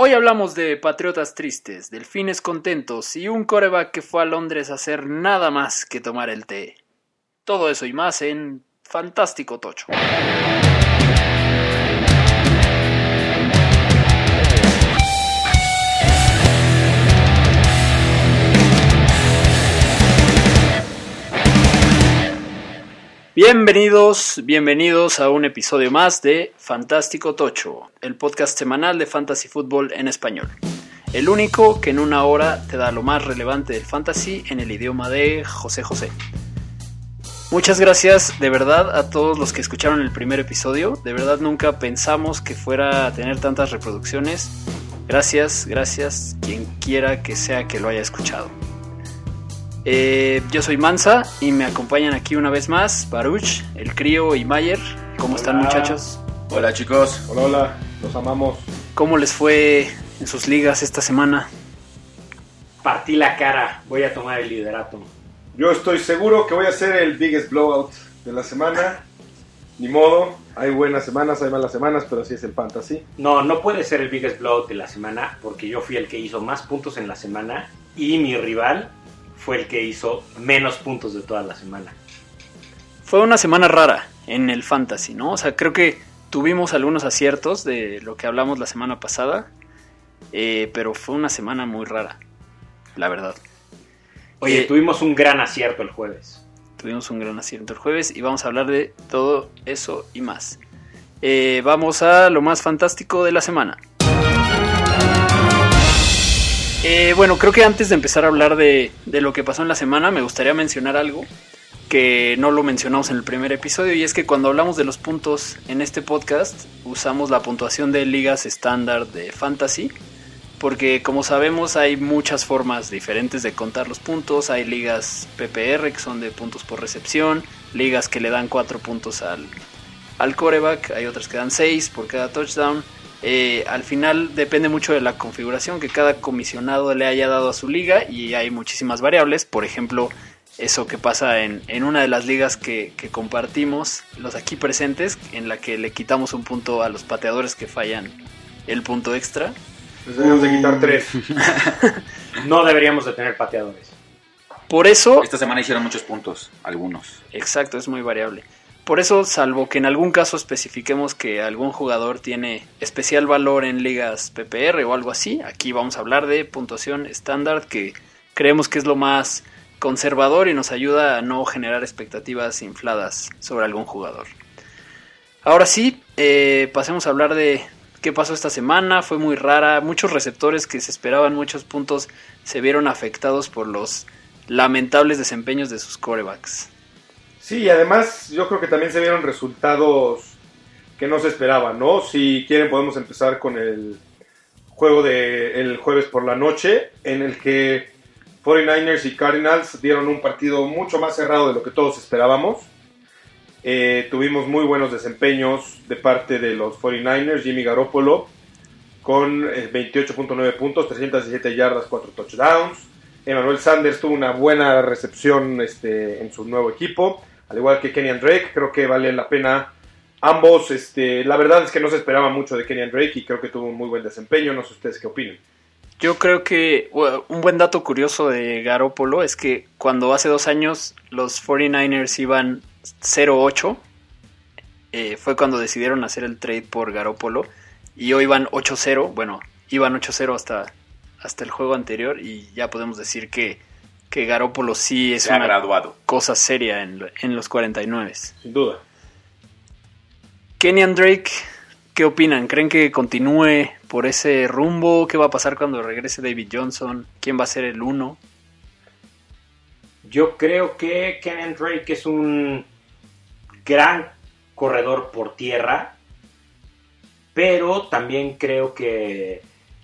Hoy hablamos de patriotas tristes, delfines contentos y un coreback que fue a Londres a hacer nada más que tomar el té. Todo eso y más en Fantástico Tocho. Bienvenidos, bienvenidos a un episodio más de Fantástico Tocho, el podcast semanal de Fantasy Football en español. El único que en una hora te da lo más relevante del fantasy en el idioma de José José. Muchas gracias de verdad a todos los que escucharon el primer episodio. De verdad nunca pensamos que fuera a tener tantas reproducciones. Gracias, gracias, quien quiera que sea que lo haya escuchado. Eh, yo soy Mansa y me acompañan aquí una vez más Baruch, el crío y Mayer. ¿Cómo están muchachos? Hola chicos. Hola, hola, los amamos. ¿Cómo les fue en sus ligas esta semana? Partí la cara, voy a tomar el liderato. Yo estoy seguro que voy a ser el biggest blowout de la semana. Ni modo, hay buenas semanas, hay malas semanas, pero así es el fantasy. No, no puede ser el biggest blowout de la semana porque yo fui el que hizo más puntos en la semana y mi rival fue el que hizo menos puntos de toda la semana. Fue una semana rara en el fantasy, ¿no? O sea, creo que tuvimos algunos aciertos de lo que hablamos la semana pasada, eh, pero fue una semana muy rara, la verdad. Oye, Eh, tuvimos un gran acierto el jueves. Tuvimos un gran acierto el jueves y vamos a hablar de todo eso y más. Eh, vamos a lo más fantástico de la semana. Eh, bueno, creo que antes de empezar a hablar de, de lo que pasó en la semana, me gustaría mencionar algo que no lo mencionamos en el primer episodio y es que cuando hablamos de los puntos en este podcast usamos la puntuación de ligas estándar de fantasy porque como sabemos hay muchas formas diferentes de contar los puntos, hay ligas PPR que son de puntos por recepción, ligas que le dan 4 puntos al, al coreback, hay otras que dan 6 por cada touchdown. Eh, al final depende mucho de la configuración que cada comisionado le haya dado a su liga y hay muchísimas variables, por ejemplo eso que pasa en, en una de las ligas que, que compartimos, los aquí presentes, en la que le quitamos un punto a los pateadores que fallan el punto extra. Les debemos de quitar tres. No deberíamos de tener pateadores. Por eso Esta semana hicieron muchos puntos, algunos. Exacto, es muy variable. Por eso, salvo que en algún caso especifiquemos que algún jugador tiene especial valor en ligas PPR o algo así, aquí vamos a hablar de puntuación estándar que creemos que es lo más conservador y nos ayuda a no generar expectativas infladas sobre algún jugador. Ahora sí, eh, pasemos a hablar de qué pasó esta semana. Fue muy rara. Muchos receptores que se esperaban muchos puntos se vieron afectados por los lamentables desempeños de sus corebacks. Sí, y además yo creo que también se vieron resultados que no se esperaban, ¿no? Si quieren podemos empezar con el juego de el jueves por la noche, en el que 49ers y Cardinals dieron un partido mucho más cerrado de lo que todos esperábamos. Eh, tuvimos muy buenos desempeños de parte de los 49ers, Jimmy Garoppolo con eh, 28.9 puntos, 317 yardas, 4 touchdowns. Emmanuel Sanders tuvo una buena recepción este, en su nuevo equipo, al igual que Kenyan Drake. Creo que vale la pena ambos. Este, la verdad es que no se esperaba mucho de Kenyan Drake y creo que tuvo un muy buen desempeño. No sé ustedes qué opinan. Yo creo que un buen dato curioso de Garópolo es que cuando hace dos años los 49ers iban 0-8, eh, fue cuando decidieron hacer el trade por Garópolo y hoy van 8-0, bueno, iban 8-0 hasta, hasta el juego anterior y ya podemos decir que, que Garópolo sí es una graduado. cosa seria en, en los 49. Sin duda. Kenyan Drake, ¿qué opinan? ¿Creen que continúe por ese rumbo? ¿Qué va a pasar cuando regrese David Johnson? ¿Quién va a ser el uno? Yo creo que Kenan Drake es un gran corredor por tierra, pero también creo que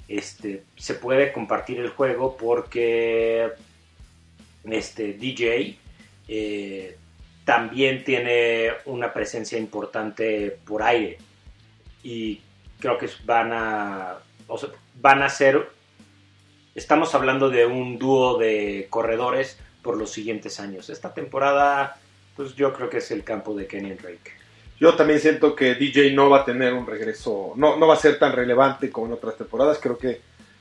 este, se puede compartir el juego porque este, DJ eh, también tiene una presencia importante por aire y creo que van a, van a ser, estamos hablando de un dúo de corredores por los siguientes años. Esta temporada, pues yo creo que es el campo de Kenny Drake. Yo también siento que DJ no va a tener un regreso, no, no va a ser tan relevante como en otras temporadas. Creo que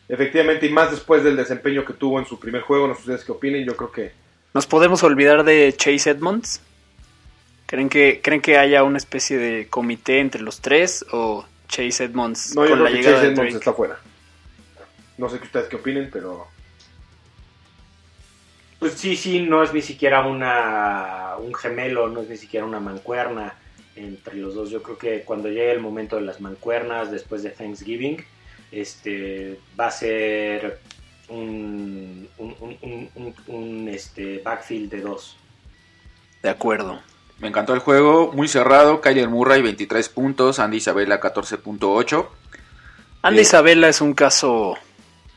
efectivamente, y más después del desempeño que tuvo en su primer juego, no sé ustedes qué opinen, yo creo que ¿Nos podemos olvidar de Chase Edmonds? ¿Creen que, ¿Creen que haya una especie de comité entre los tres o Chase Edmonds no, yo con creo la que llegada Chase de Edmonds Drake? está fuera. No sé qué ustedes qué opinen, pero Pues sí, sí, no es ni siquiera una un gemelo, no es ni siquiera una mancuerna entre los dos. Yo creo que cuando llegue el momento de las mancuernas, después de Thanksgiving, este va a ser un, un, un- un- un- un, este, backfield de dos. De acuerdo. Me encantó el juego, muy cerrado. Kyler Murray 23 puntos, Andy Isabella 14.8. Andy Eh, Isabella es un caso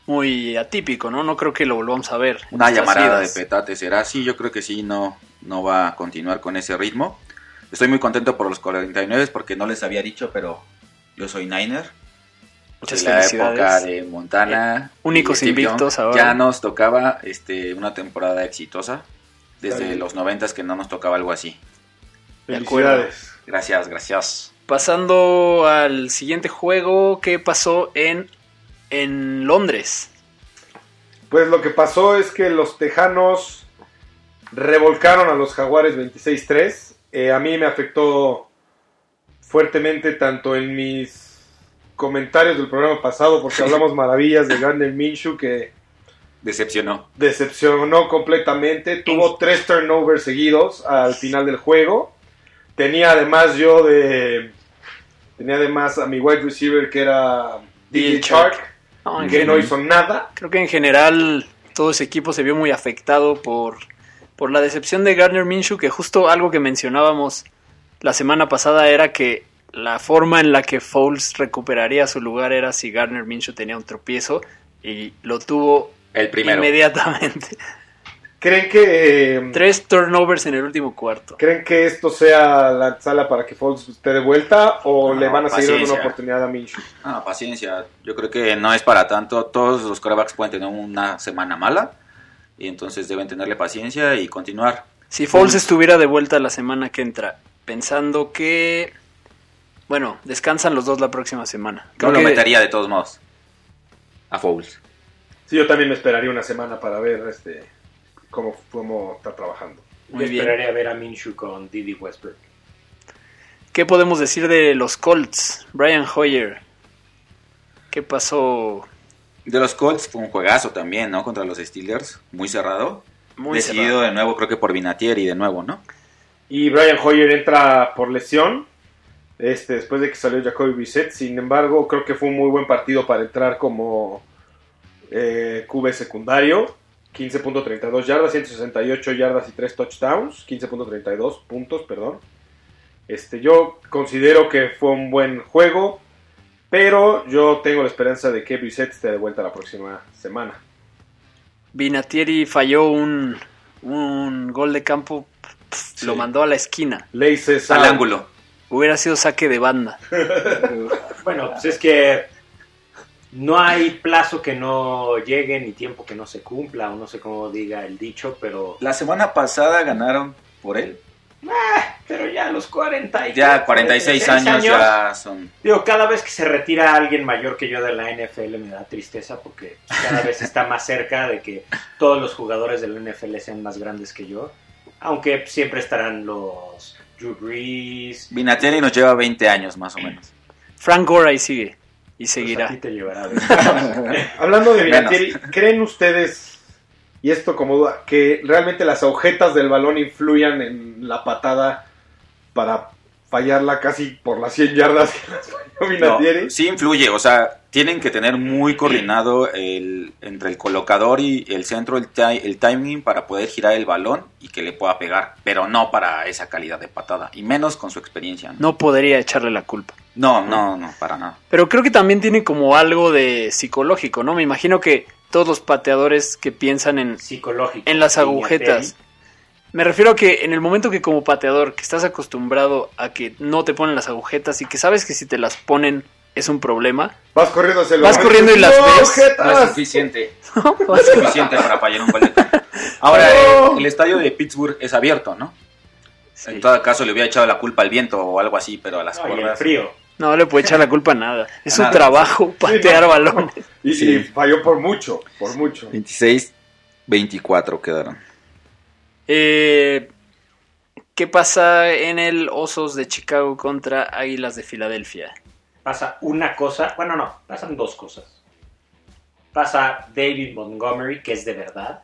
muy atípico, ¿no? No creo que lo volvamos a ver. Una llamarada de petate será. Sí, yo creo que sí, no, no va a continuar con ese ritmo. Estoy muy contento por los 49 porque no les había dicho, pero yo soy Niner. Muchas de la época de Montana. Eh, únicos y invictos Young. ahora. Ya nos tocaba este, una temporada exitosa. Desde bien. los 90 que no nos tocaba algo así. De acuerdo. felicidades. Gracias, gracias. Pasando al siguiente juego, ¿qué pasó en, en Londres? Pues lo que pasó es que los Tejanos revolcaron a los Jaguares 26-3. Eh, a mí me afectó fuertemente tanto en mis comentarios del programa pasado porque hablamos maravillas de Gardner Minshew que Decepcionó. decepcionó completamente. Tuvo tres turnovers seguidos al final del juego. Tenía además yo de... Tenía además a mi wide receiver que era DJ Chark, No, en que no hizo nada. Creo que en general todo ese equipo se vio muy afectado por, por la decepción de Garner Minshew, que justo algo que mencionábamos la semana pasada era que la forma en la que Foles recuperaría su lugar era si Garner Minshew tenía un tropiezo y lo tuvo El primero. inmediatamente. ¿Creen que... eh, Tres turnovers en el último cuarto. ¿Creen que esto sea la sala para que Foles esté de vuelta o No, le van a seguir dando una oportunidad a Minshew? Ah, paciencia. Yo creo que no es para tanto. Todos los quarterbacks pueden tener una semana mala. Y entonces deben tenerle paciencia y continuar. Si Foles estuviera de vuelta la semana que entra, pensando que... Bueno, descansan los dos la próxima semana. Yo Creo lo que- metería de todos modos. A Fouls. Sí, yo también me esperaría una semana para ver este cómo, cómo está trabajando. Muy Yo bien. esperaría ver a Minshew con Didi Westbrook. ¿Qué podemos decir de los Colts? Brian Hoyer. ¿Qué pasó? De los Colts fue un juegazo también, ¿no? Contra los Steelers. Muy cerrado. Muy Decidido cerrado. de nuevo, creo que por Vinatieri de nuevo, ¿no? Y Brian Hoyer entra por lesión este, después de que salió Jacoby Brissett. Sin embargo, creo que fue un muy buen partido para entrar como eh, QB secundario. 15.32 yardas, 168 yardas y 3 touchdowns. 15.32 puntos, perdón. Este, yo considero que fue un buen juego, pero yo tengo la esperanza de que Brissett esté de vuelta la próxima semana. Vinatieri falló un, un gol de campo, Sí. lo mandó a la esquina. Laces Al out. ángulo. Hubiera sido saque de banda. Bueno, pues es que no hay plazo que no llegue ni tiempo que no se cumpla, o no sé cómo diga el dicho, pero, La semana pasada ganaron por él. pero ya a los 40 y Ya 46 años, ya son... Digo, cada vez que se retira alguien mayor que yo de la NFL me da tristeza porque cada vez está más cerca de que todos los jugadores de la NFL sean más grandes que yo. Aunque siempre estarán los Drew Brees. Vinatieri nos lleva 20 años más o menos. Frank Gore ahí sigue y Pues a seguirá. ti te llevará. Hablando de. Vinatieri, ¿creen ustedes, y esto como duda, que realmente las agujetas del balón influyan en la patada para fallarla casi por las 100 yardas que las falló No, Vinatieri? sí influye, o sea, tienen que tener muy coordinado el, entre el colocador y el centro, el, el timing para poder girar el balón y que le pueda pegar, pero no para esa calidad de patada, y menos con su experiencia. No, No podría echarle la culpa. no, no, no, para nada. Pero creo que también tiene como algo de psicológico, ¿no? Me imagino que todos los pateadores que piensan en, Psicológico. en las agujetas. Me refiero a que en el momento que como pateador, que estás acostumbrado a que no te ponen las agujetas y que sabes que si te las ponen es un problema, Vas corriendo hacia el Vas corriendo y las ¡No, ves! agujetas! No es suficiente, no es suficiente para fallar un campo. Ahora, No. el, el estadio de Pittsburgh es abierto, ¿no? Sí. En todo caso le hubiera echado la culpa al viento o algo así, pero a las No, cuerdas. frío. No le puede echar la culpa a nada. Es su Nada. trabajo patear balones. Y, Sí. y falló por mucho, por mucho. 26, 24 quedaron. Eh, ¿Qué pasa en el Osos de Chicago contra Águilas de Filadelfia? Pasa una cosa, bueno, no, pasan dos cosas. Pasa David Montgomery, que es de verdad.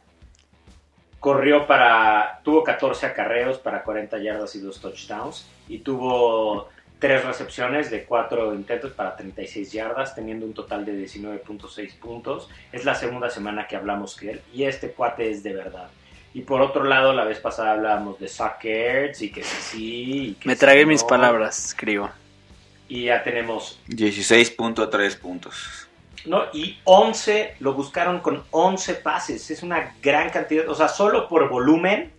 Corrió para, tuvo 14 acarreos para 40 yardas y dos touchdowns. Y tuvo tres recepciones de cuatro intentos para 36 yardas, teniendo un total de 19.6 puntos. Es la segunda semana que hablamos que él. Y este cuate es de verdad. Y por otro lado, la vez pasada hablábamos de Suckers y que sí, sí. y que Me sí, tragué no. mis palabras, escribo. Y ya tenemos 16.3 puntos. ¿no? Y 11, lo buscaron con 11 pases. Es una gran cantidad. O sea, solo por volumen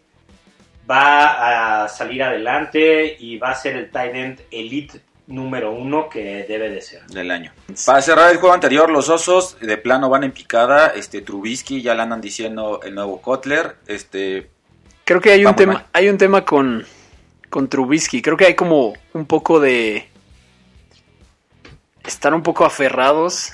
va a salir adelante y va a ser el tight end elite número uno que debe de ser. del año. Para cerrar el juego anterior, los osos de plano van en picada. Este Trubisky ya le andan diciendo el nuevo Kotler. Este Creo que hay un tema, mal. hay un tema con, con Trubisky. Creo que hay como un poco de estar un poco aferrados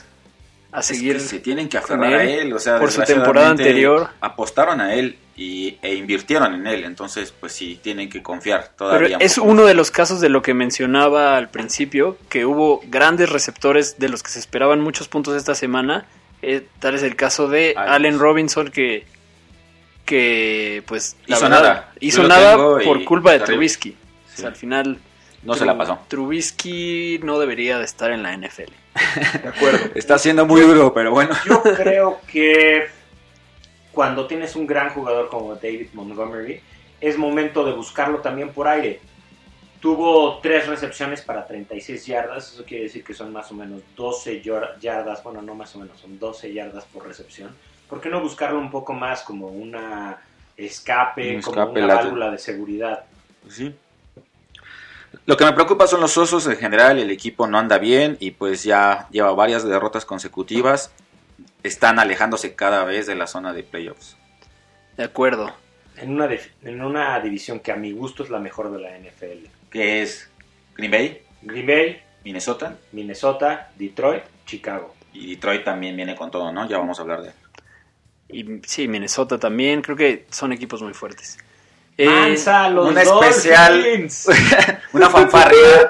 a es seguir. que se tienen que aferrar a él. O sea, por su temporada anterior. Apostaron a él y, e invirtieron en él. Entonces, pues sí, tienen que confiar Pero todavía. un es uno de los casos de lo que mencionaba al principio, que hubo grandes receptores de los que se esperaban muchos puntos esta semana. Eh, tal es el caso de Alex. Allen Robinson que que pues la Hizo verdad, nada. hizo nada por culpa de. Trubisky. O Sí. sea, al final No se la pasó. Trubisky no debería de estar en la NFL. De acuerdo. Está siendo muy duro, pero bueno. Yo creo que cuando tienes un gran jugador como David Montgomery, es momento de buscarlo también por aire. Tuvo tres recepciones para 36 yardas, eso quiere decir que son más o menos 12 yor- yardas, bueno, no más o menos, son 12 yardas por recepción. ¿Por qué no buscarlo un poco más como una escape, Un como escape una lateral. válvula de seguridad? Sí. Lo que me preocupa son los osos en general, el equipo no anda bien y pues ya lleva varias derrotas consecutivas. Están alejándose cada vez de la zona de playoffs. De acuerdo. En una, en una división que a mi gusto es la mejor de la NFL. Que es Green Bay, Green Bay, Minnesota Minnesota, Detroit, Chicago. y Detroit también viene con todo, ¿no? Ya vamos a hablar de Y sí, Minnesota también. Creo que son equipos muy fuertes. Eh, Mansa, los un especial- Dolphins. Una fanfarria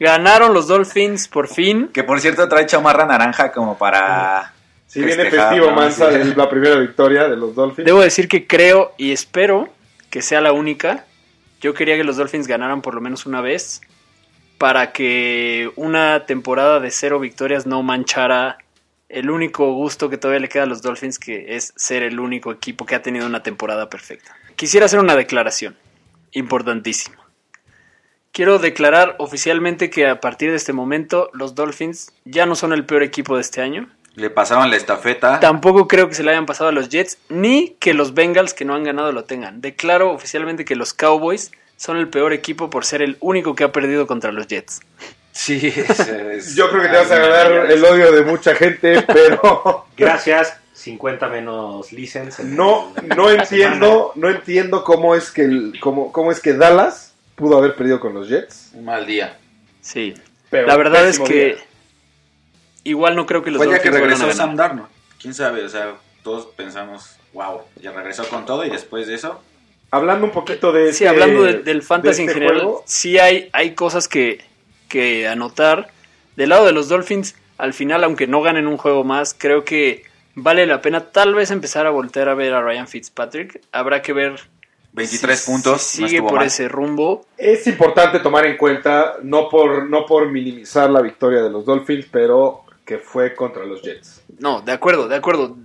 ganaron los Dolphins por fin. que por cierto trae chamarra naranja como para... Si viene festivo ¿no? Mansa Sí. de la primera victoria de los Dolphins. Debo decir que creo y espero que sea la única. Yo quería que los Dolphins ganaran por lo menos una vez para que una temporada de cero victorias no manchara el único gusto que todavía le queda a los Dolphins, que es ser el único equipo que ha tenido una temporada perfecta. Quisiera hacer una declaración importantísima. Quiero declarar oficialmente que a partir de este momento los Dolphins ya no son el peor equipo de este año. Le pasaron la estafeta. Tampoco creo que se le hayan pasado a los Jets, ni que los Bengals que no han ganado lo tengan. Declaro oficialmente que los Cowboys son el peor equipo por ser el único que ha perdido contra los Jets. Sí, es- es- Yo creo que te vas a ganar el odio de mucha gente, pero Gracias, 50 menos license. en no, no entiendo, no entiendo cómo es que el- cómo, cómo es que Dallas pudo haber perdido con los Jets. Un mal día. Sí. Pero la verdad es que día. igual no creo que los Fue ya que regresó. Sam Darnold. ¿Quién sabe? O sea, todos pensamos, wow, ya regresó con todo y después de eso... Hablando un poquito de Sí, este- hablando de- del fantasy de este en general, juego, sí hay, hay cosas que, que anotar. Del lado de los Dolphins, al final, aunque no ganen un juego más, creo que vale la pena tal vez empezar a voltear a ver a Ryan Fitzpatrick. Habrá que ver 23 si- puntos, si sigue por mal. ese rumbo. Es importante tomar en cuenta, no por, no por minimizar la victoria de los Dolphins, pero que fue contra los Jets. No, de acuerdo, de acuerdo.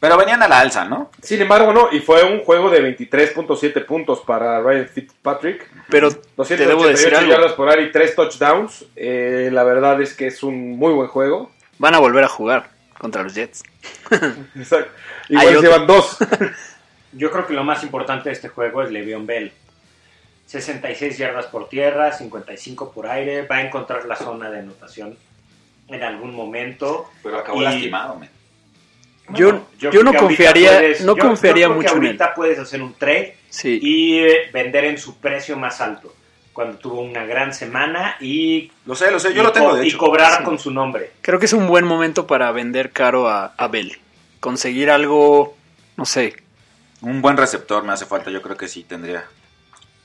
Pero venían a la alza, ¿no? Sin embargo, no, y fue un juego de 23.7 puntos para Ryan Fitzpatrick. Pero te debo 288 decir algo. yardas por aire y 3 touchdowns. Eh, la verdad es que es un muy buen juego. Van a volver a jugar contra los Jets. Exacto. Igual llevan dos. Yo creo que lo más importante de este juego es Le'Veon Bell. 66 yardas por tierra, 55 por aire. Va a encontrar la zona de anotación en algún momento. Pero acabó Y- lastimado. Yo, yo, creo no confiaría, puedes- no yo- confiaría yo creo que mucho en él. ahorita puedes hacer un trade Sí. y eh, vender en su precio más alto. Cuando tuvo una gran semana y, Lo sé, lo sé, yo y lo tengo de y hecho. cobrar Sí. con su nombre. Creo que es un buen momento para vender caro a, a Bell. Conseguir algo, no sé. Un buen receptor me hace falta, yo creo que sí tendría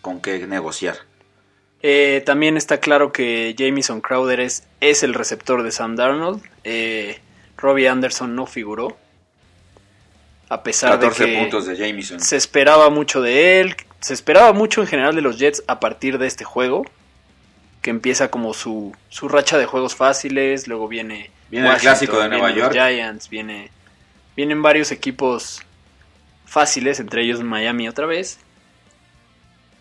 con qué negociar. Eh, también está claro que Jamison Crowder es, es el receptor de Sam Darnold. Eh, Robbie Anderson no figuró. A pesar 14 de que puntos de Jameson. se esperaba mucho de él. Se esperaba mucho en general de los Jets a partir de este juego. Que empieza como su, su racha de juegos fáciles. Luego viene. Viene el clásico de Nueva York. Giants. Viene, vienen varios equipos fáciles, entre ellos Miami otra vez.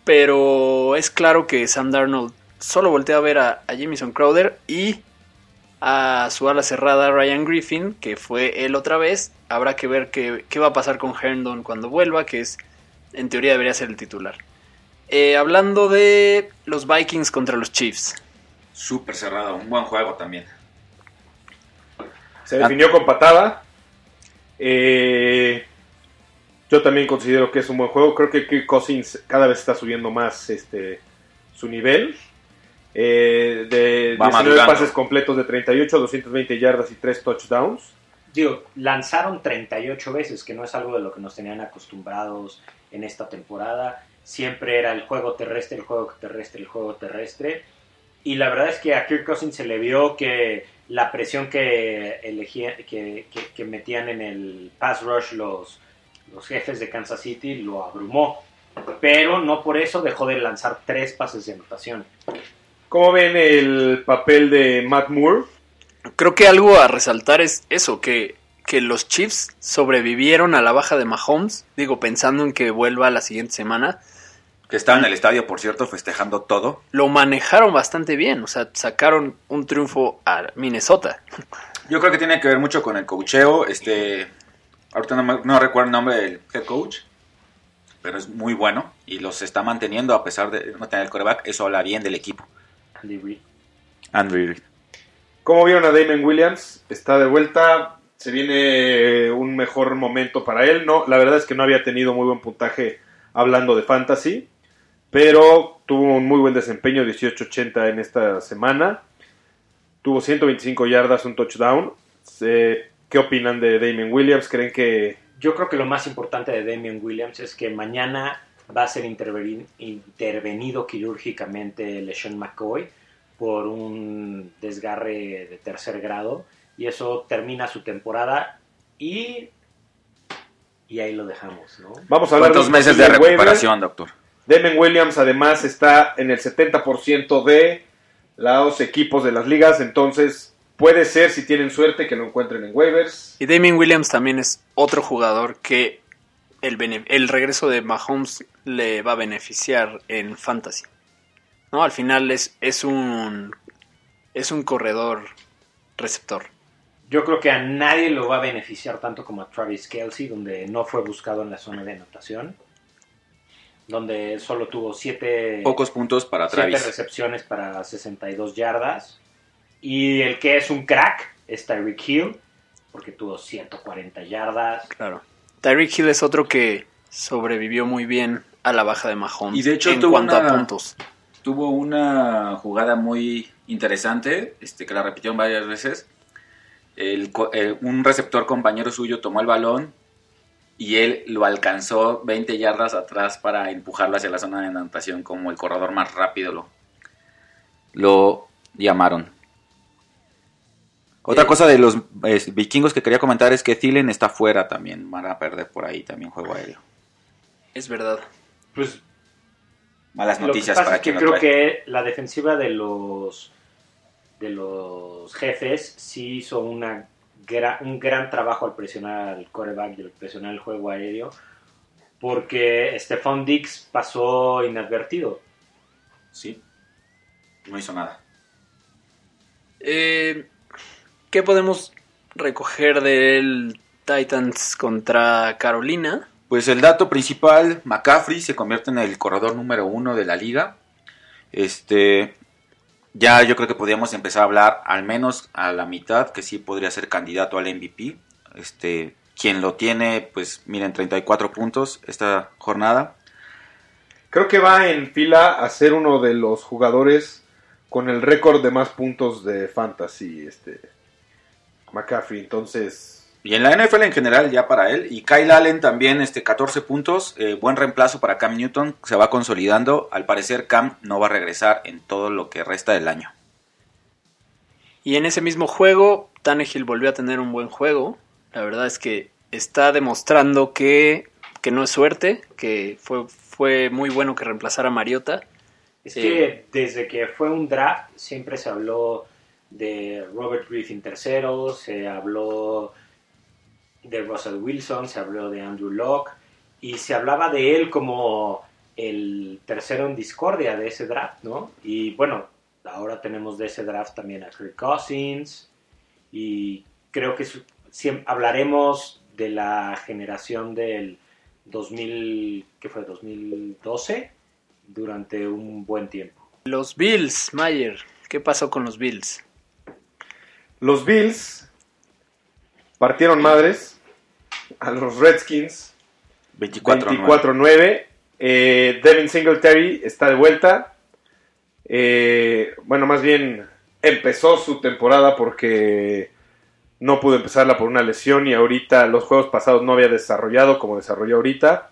Pero es claro que Sam Darnold solo voltea a ver a, a Jamison Crowder y a su ala cerrada Ryan Griffin, que fue él otra vez. Habrá que ver qué, qué va a pasar con Herndon cuando vuelva, que es en teoría debería ser el titular. Eh, hablando de los Vikings contra los Chiefs. Súper cerrado, un buen juego también. Se definió con patada. Eh, yo también considero que es un buen juego. Creo que Kirk Cousins cada vez está subiendo más este, su nivel. Eh, de Va 19 madurando. pases completos de 38, 220 yardas y 3 touchdowns. Digo, lanzaron 38 veces, que no es algo de lo que nos tenían acostumbrados en esta temporada. Siempre era el juego terrestre, el juego terrestre, el juego terrestre. Y la verdad es que a Kirk Cousins se le vio que la presión que, elegía, que, que- metían en el pass rush los, los jefes de Kansas City lo abrumó. Pero no por eso dejó de lanzar tres pases de anotación. ¿Cómo ven el papel de Matt Moore? Creo que algo a resaltar es eso, que, que los Chiefs sobrevivieron a la baja de Mahomes. Digo, pensando en que vuelva la siguiente semana. Que estaba en el estadio, por cierto, festejando todo. Lo manejaron bastante bien. O sea, sacaron un triunfo a Minnesota. Yo creo que tiene que ver mucho con el coacheo. Este, ahorita no, me- no recuerdo el nombre del head coach, pero es muy bueno y los está manteniendo a pesar de no tener el coreback. Eso habla bien del equipo. Andy Reid. Andrew Reid. ¿Cómo vieron a Damon Williams? Está de vuelta. Se viene un mejor momento para él. No, la verdad es que no había tenido muy buen puntaje hablando de fantasy. Pero tuvo un muy buen desempeño, 18-80 en esta semana. Tuvo 125 yardas, un touchdown. Eh, ¿Qué opinan de Damon Williams? ¿Creen que Yo creo que lo más importante de Damian Williams es que mañana va a ser interveni- intervenido quirúrgicamente LeSean McCoy por un desgarre de tercer grado y eso termina su temporada y y ahí lo dejamos, ¿no? vamos a hablar ¿Cuántos meses de recuperación, doctor? Damon Williams además está en el 70% de los equipos de las ligas, entonces puede ser, si tienen suerte, que lo encuentren en waivers. Y Damien Williams también es otro jugador que el, el regreso de Mahomes le va a beneficiar en fantasy. ¿No? Al final es, es un es un corredor receptor. Yo creo que a nadie lo va a beneficiar tanto como a Travis Kelsey, donde no fue buscado en la zona de anotación, donde solo tuvo siete, Pocos puntos para siete Travis. recepciones para 62 yardas. Y el que es un crack es Tyreek Hill, porque tuvo 140 yardas. Claro. Tyreek Hill es otro que sobrevivió muy bien a la baja de Mahomes Y de hecho en tuvo cuanto una- a puntos. Tuvo una jugada muy interesante, este, que la repitieron varias veces. El eh, un receptor compañero suyo tomó el balón y él lo alcanzó 20 yardas atrás para empujarlo hacia la zona de anotación como el corredor más rápido lo, lo llamaron. Otra Eh, cosa de los eh, vikingos que quería comentar es que Thielen está fuera también, van a perder por ahí también juego aéreo. Es verdad. Pues Malas Lo noticias que pasa para es que lo creo trae. que la defensiva de los de los jefes sí hizo una gra- un gran trabajo al presionar al coreback y al presionar el juego aéreo porque Stephon Dix pasó inadvertido. Sí, no hizo nada. Eh, ¿Qué podemos recoger del Titans contra Carolina? Pues el dato principal, McCaffrey se convierte en el corredor número uno de la liga. Este, ya yo creo que podríamos empezar a hablar al menos a la mitad que sí podría ser candidato al MVP. Este, quien lo tiene, pues miren, 34 puntos esta jornada. Creo que va en fila a ser uno de los jugadores con el récord de más puntos de fantasy, este McCaffrey. Entonces, Y en la NFL en general, ya para él. Y Kyle Allen también, este, 14 puntos. eh, buen reemplazo para Cam Newton. Se va consolidando. Al parecer, Cam no va a regresar en todo lo que resta del año. Y en ese mismo juego, Tannehill volvió a tener un buen juego. La verdad es que está demostrando que, que no es suerte, que fue, fue muy bueno que reemplazara a Mariota. Es que desde que fue un draft siempre se habló de Robert Griffin III, se habló de Russell Wilson, se habló de Andrew Locke y se hablaba de él como el tercero en discordia de ese draft, ¿no? Y bueno, ahora tenemos de ese draft también a Kirk Cousins y creo que su- siem- hablaremos de la generación del 2000, ¿qué fue? 2012 durante un buen tiempo. Los Bills, Mayer. ¿Qué pasó con los Bills? los Bills partieron madres a los Redskins 24 24-9. Eh, Devin Singletary está de vuelta. Eh, bueno, más bien empezó su temporada porque no pudo empezarla por una lesión y ahorita los juegos pasados no había desarrollado como desarrolló ahorita.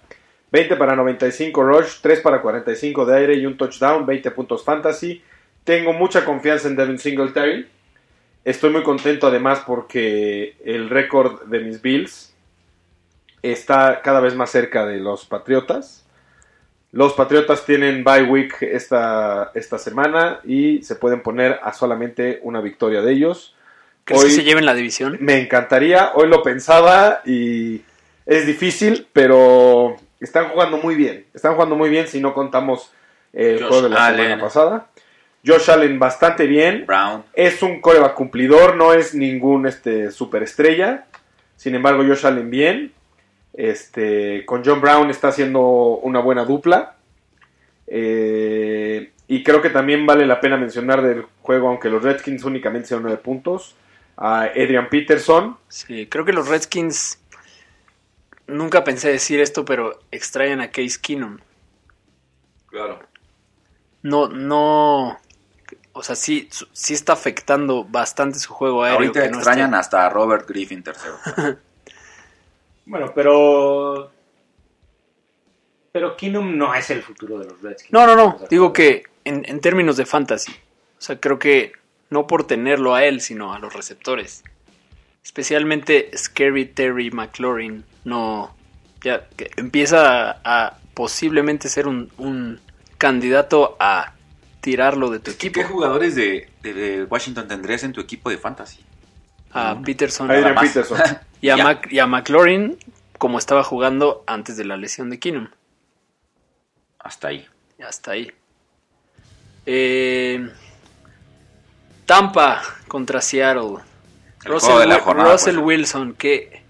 20 para 95 rush, 3 para 45 de aire y un touchdown, 20 puntos fantasy. Tengo mucha confianza en Devin Singletary. Estoy muy contento además porque el récord de mis Bills está cada vez más cerca de los Patriotas. Los Patriotas tienen bye week esta, esta semana y se pueden poner a solamente una victoria de ellos. ¿Crees Hoy- que se lleven la división? Me encantaría, hoy lo pensaba y es difícil, pero están jugando muy bien. Están jugando muy bien si no contamos el Josh juego de la Allen. semana pasada. Josh Allen bastante bien. Brown. Es un coreback cumplidor, no es ningún este, superestrella. Sin embargo, Josh Allen bien. Este, con John Brown está haciendo una buena dupla. Eh, y creo que también vale la pena mencionar del juego, aunque los Redskins únicamente sean 9 puntos, a Adrian Peterson. Sí, creo que los Redskins. Nunca pensé decir esto, pero extrañan a Case Keenum. Claro. No, no. O sea, sí, sí está afectando bastante su juego aéreo. Ahorita que no extrañan esté- hasta a Robert Griffin tercero. Bueno, pero. Pero Keenum no es el futuro de los Redskins. No, no, no. ¿Estamos de Digo que en, en términos de fantasy. O sea, creo que no por tenerlo a él, sino a los receptores. Especialmente Scary Terry McLaurin. No. Ya que empieza a, a posiblemente ser un, un candidato a tirarlo de tu ¿Qué, equipo. qué jugadores de, de- de Washington tendrías en tu equipo de fantasy? A Peterson Adrian más. Peterson. y a, y a McLaurin como estaba jugando antes de la lesión de Keenum. Hasta ahí. Ya está ahí. Eh, Tampa contra Seattle. El Russell, juego de la Wi- jornada, Russell pues. Wilson, qué,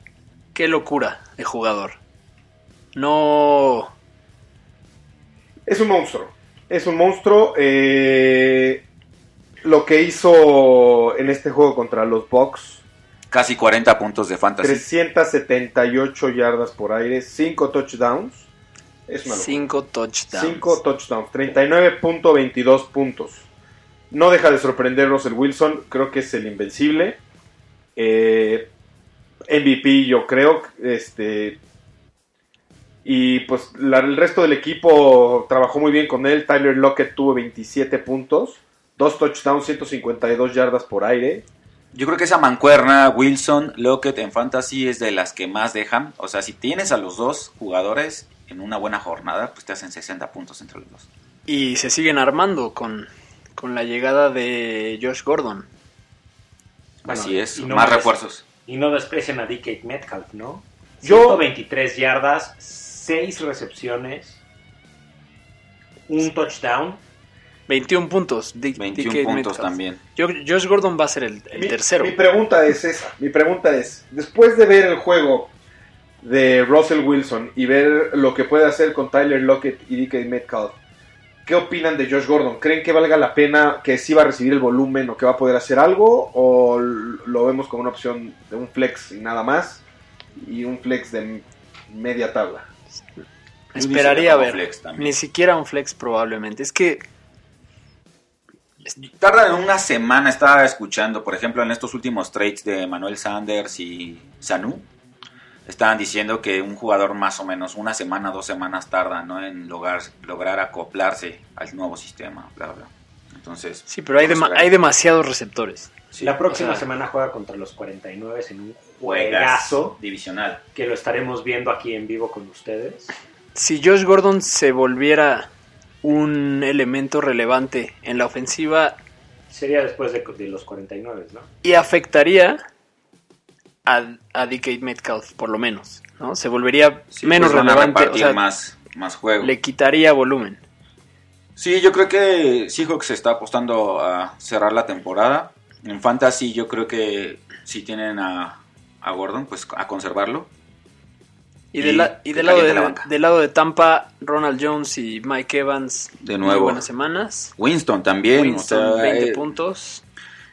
qué locura de jugador. No. Es un monstruo. Es un monstruo. eh, lo que hizo en este juego contra los Bucks. Casi 40 puntos de fantasy. 378 yardas por aire, 5 touchdowns. Es locura. Cinco touchdowns. 5 touchdowns, 39.22 puntos. No deja de sorprender Russell Wilson, creo que es el invencible. Eh, MVP yo creo, este y pues la- el resto del equipo trabajó muy bien con él. Tyler Lockett tuvo 27 puntos, 2 touchdowns, 152 yardas por aire. Yo creo que esa mancuerna, Wilson, Lockett en fantasy es de las que más dejan. O sea, si tienes a los dos jugadores en una buena jornada, pues te hacen 60 puntos entre los dos. Y se siguen armando con, con la llegada de Josh Gordon. Bueno, Así es, y no más más. refuerzos. Y no desprecian a DK Metcalf, ¿no? Yo- 123 yardas, 6 recepciones, un touchdown. 21 puntos. Dick- 21 DK puntos Metcalf. también. Yo- Josh Gordon va a ser el, el Mi- tercero. Mi pregunta es esa. Mi pregunta es, después de ver el juego de Russell Wilson y ver lo que puede hacer con Tyler Lockett y DK Metcalf, ¿qué opinan de Josh Gordon? ¿Creen que valga la pena que sí va a recibir el volumen o que va a poder hacer algo? ¿O lo vemos como una opción de un flex y nada más? y un flex de media tabla. Esperaría como ver. Ni siquiera un flex probablemente. Es que Tarda una semana, estaba escuchando, por ejemplo, en estos últimos trades de Manuel Sanders y Sanu, estaban diciendo que un jugador más o menos una semana, dos semanas tarda ¿no? en lograr, lograr acoplarse al nuevo sistema, bla, bla. Entonces, sí, pero hay, hay demasiados receptores. Sí. La próxima o sea- semana juega contra los 49 en un Juegazo juegazo divisional. que lo estaremos viendo aquí en vivo con ustedes. Si Josh Gordon se volviera un elemento relevante en la ofensiva Sería después de, de los 49, ¿no? y afectaría a, a DK Metcalf, por lo menos, ¿no? Se volvería Sí, menos pues a relevante, o sea, más, más juego. le quitaría volumen. Sí, yo creo que Seahawks se está apostando a cerrar la temporada. En Fantasy yo creo que si tienen a, a Gordon, pues a conservarlo. Y, del la- y que del, lado de, la del lado de Tampa, Ronald Jones y Mike Evans, De muy nuevo. buenas semanas. Winston también. Winston, o sea, 20 eh, puntos.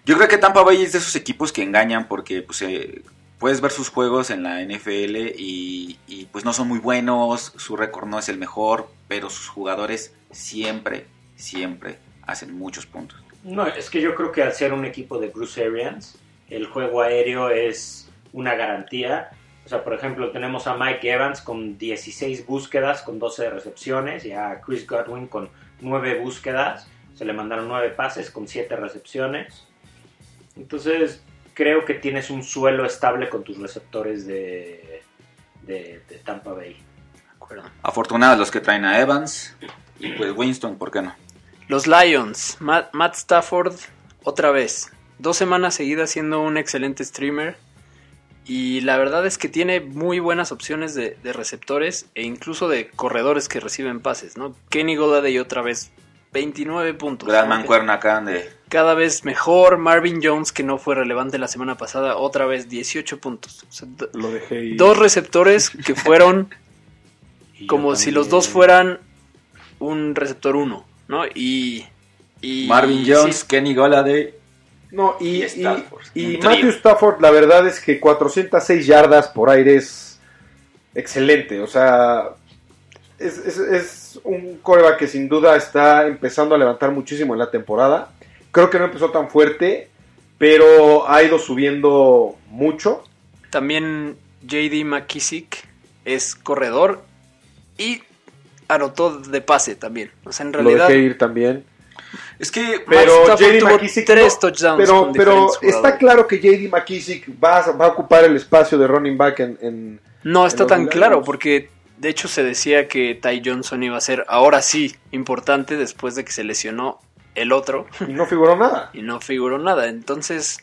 Yo creo que Tampa Bay es de esos equipos que engañan porque pues, eh, puedes ver sus juegos en la NFL y, y, pues no son muy buenos, su récord no es el mejor, pero sus jugadores siempre, siempre hacen muchos puntos. No, es que yo creo que al ser un equipo de Bruce Arians, el juego aéreo es una garantía. O sea, por ejemplo, tenemos a Mike Evans con 16 búsquedas, con 12 recepciones, y a Chris Godwin con 9 búsquedas. Se le mandaron 9 pases con 7 recepciones. Entonces, creo que tienes un suelo estable con tus receptores de, de, de Tampa Bay. Afortunados los que traen a Evans y pues Winston, ¿por qué no? Los Lions, Matt, Matt Stafford, otra vez. Dos semanas seguidas siendo un excelente streamer. Y la verdad es que tiene muy buenas opciones de, de receptores e incluso de corredores que reciben pases, ¿no? Kenny Golladay otra vez, 29 puntos. Gran mancuerna acá de... Cada vez mejor. Marvin Jones, que no fue relevante la semana pasada, otra vez 18 puntos. O sea, do- Lo dejé ir. dos receptores que fueron como si los dos fueran un receptor uno, ¿no? Y... y Marvin sí, Jones, Kenny Golladay. No, y, Y Stafford. Matthew Stafford, la verdad es que 406 yardas por aire es excelente. O sea, es, es- es un coreback que sin duda está empezando a levantar muchísimo en la temporada. Creo que no empezó tan fuerte, pero ha ido subiendo mucho. También JD McKissick es corredor y anotó de pase también. O sea, en Lo realidad... dejé ir también. Es que Pero JD McKissick tres no, touchdowns Pero, está claro que JD McKissick va, a- va a ocupar el espacio de running back en, en- No está en tan claro porque de hecho se decía que Ty Johnson iba a ser ahora sí importante después de que se lesionó el otro y no figuró nada. y no figuró nada. Entonces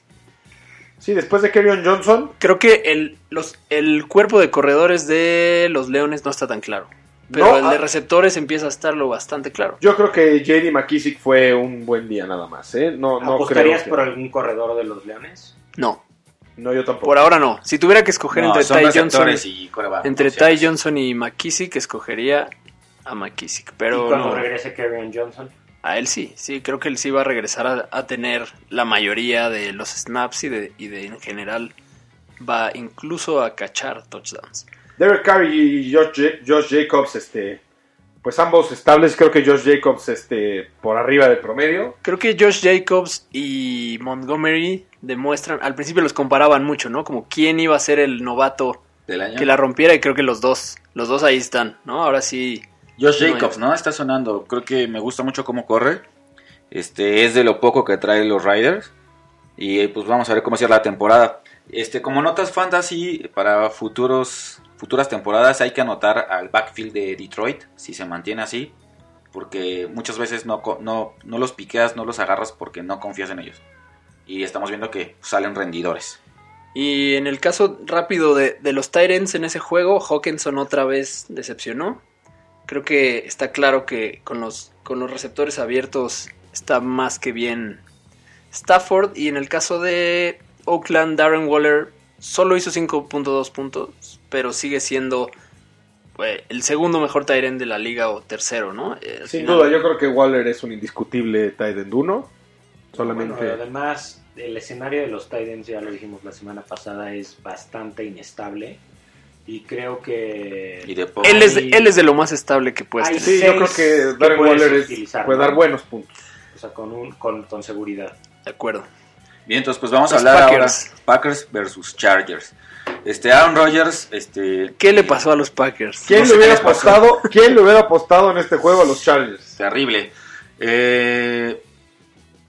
Sí, después de Kerryon Johnson, creo que el, los, el cuerpo de corredores de los Leones no está tan claro. Pero No, el de ah. receptores empieza a estarlo bastante claro. Yo creo que JD McKissick fue un buen día nada más, ¿eh? No, no ¿Apostarías creo que- por algún corredor de los Leones? No, No, yo tampoco. por ahora no. Si tuviera que escoger no, entre Ty Johnson, y entre Ty Johnson y McKissick, escogería a McKissick. y Pero cuando no. regrese Kerryon Johnson. A él sí, sí, creo que él sí va a regresar a, a tener la mayoría de los snaps y de, y de en general va incluso a cachar touchdowns. Derek Carr y Josh, Ja- Josh Jacobs, este, pues ambos estables. Creo que Josh Jacobs, este, por arriba del promedio. Creo que Josh Jacobs y Montgomery demuestran, al principio los comparaban mucho, ¿no? Como quién iba a ser el novato del año. que la rompiera y creo que los dos, los dos ahí están, ¿no? Ahora sí, Josh Jacobs, ¿no? Está sonando. Creo que me gusta mucho cómo corre. Este es de lo poco que trae los Riders. Y pues vamos a ver cómo cierra la temporada. Este, como notas fantasy para futuros futuras temporadas hay que anotar al backfield de Detroit si se mantiene así, porque muchas veces no no no los piqueas, no los agarras porque no confías en ellos. Y estamos viendo que salen rendidores. Y en el caso rápido de, de los Tyrants en ese juego, Hawkinson otra vez decepcionó. Creo que está claro que con los, con los receptores abiertos está más que bien Stafford. Y en el caso de Oakland, Darren Waller solo hizo 5.2 puntos, pero sigue siendo eh, el segundo mejor Tyrant de la liga o tercero, ¿no? Eh, Sin final- duda, yo creo que Waller es un indiscutible tight end 1. Solamente. Bueno, además, el escenario de los Titans, ya lo dijimos la semana pasada, es bastante inestable. Y creo que... Y de poco. Él es, de, Ahí- él es de lo más estable que puedes Ay, tener. Sí, yo creo que Darren Waller es- puede dar buenos puntos. O sea, con, un, con, con seguridad. De acuerdo. Bien, entonces pues vamos a hablar Packers. ahora Packers versus Chargers. Este Aaron Rodgers, este ¿Qué le pasó a los Packers? ¿Quién No sé le hubiera apostado? ¿Quién le hubiera apostado en este juego a los Chargers? terrible. Eh,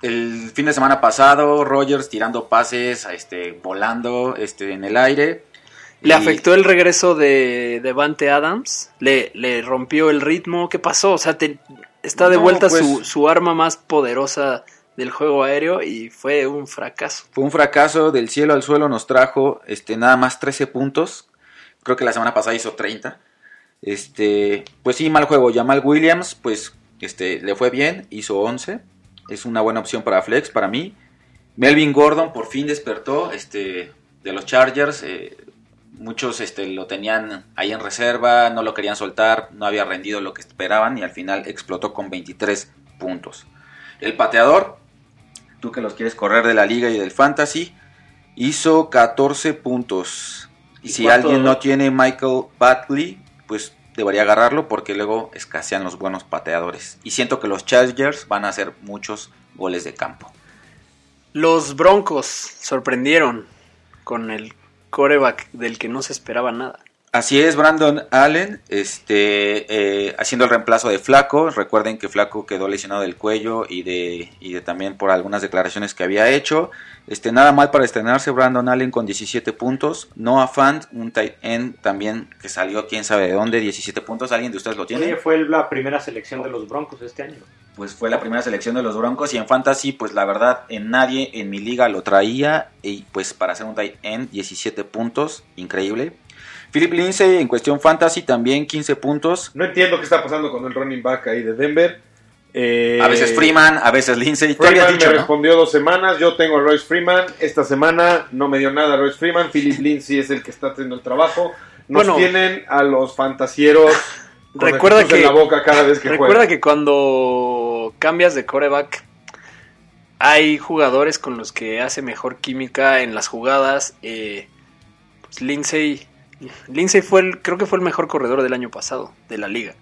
el fin de semana pasado, Rodgers tirando pases, este, volando, este, en el aire. ¿Le Y- afectó el regreso de Devante Adams? ¿Le, ¿Le rompió el ritmo? ¿Qué pasó? O sea, te- está de No, vuelta pues- su, su arma más poderosa del juego aéreo y fue un fracaso. Fue un fracaso del cielo al suelo, nos trajo este, nada más 13 puntos. Creo que la semana pasada hizo 30. Este, pues sí, mal juego. Jamal Williams, pues este, le fue bien, hizo 11. Es una buena opción para Flex, para mí. Melvin Gordon por fin despertó este, de los Chargers. eh, muchos este, lo tenían ahí en reserva, no lo querían soltar, no había rendido lo que esperaban y al final explotó con 23 puntos. El pateador, tú que los quieres correr de la liga y del fantasy, hizo 14 puntos. Y, ¿Y si cuánto- alguien no tiene Michael Batley, pues debería agarrarlo porque luego escasean los buenos pateadores. Y siento que los Chargers van a hacer muchos goles de campo. Los Broncos sorprendieron con el coreback del que no se esperaba nada. Así es, Brandon Allen, este, eh, haciendo el reemplazo de Flaco. Recuerden que Flaco quedó lesionado del cuello y de, y de también por algunas declaraciones que había hecho. Este, nada mal para estrenarse, Brandon Allen con 17 puntos. Noah Fant, un tight end también que salió quién sabe de dónde, 17 puntos. ¿Alguien de ustedes lo tiene? Oye, fue la primera selección de los Broncos este año. pues fue la primera selección de los Broncos y en Fantasy, pues la verdad, en nadie en mi liga lo traía y pues para hacer un tight end, 17 puntos, increíble. Philip Lindsay en cuestión Fantasy también 15 puntos. No entiendo qué está pasando con el running back ahí de Denver. Eh, A veces Freeman, a veces Lindsay. Freeman dicho, me ¿no? respondió dos semanas. Yo tengo a Royce Freeman. Esta semana no me dio nada Royce Freeman. Philip Lindsay es el que está haciendo el trabajo. Nos Bueno. tienen a los fantasieros con Recuerda recuerda que- en la boca cada vez que Recuerda juegan. que cuando cambias de coreback hay jugadores con los que hace mejor química en las jugadas. eh, pues Lindsay, Lindsay fue el, creo que fue el mejor corredor del año pasado de la liga.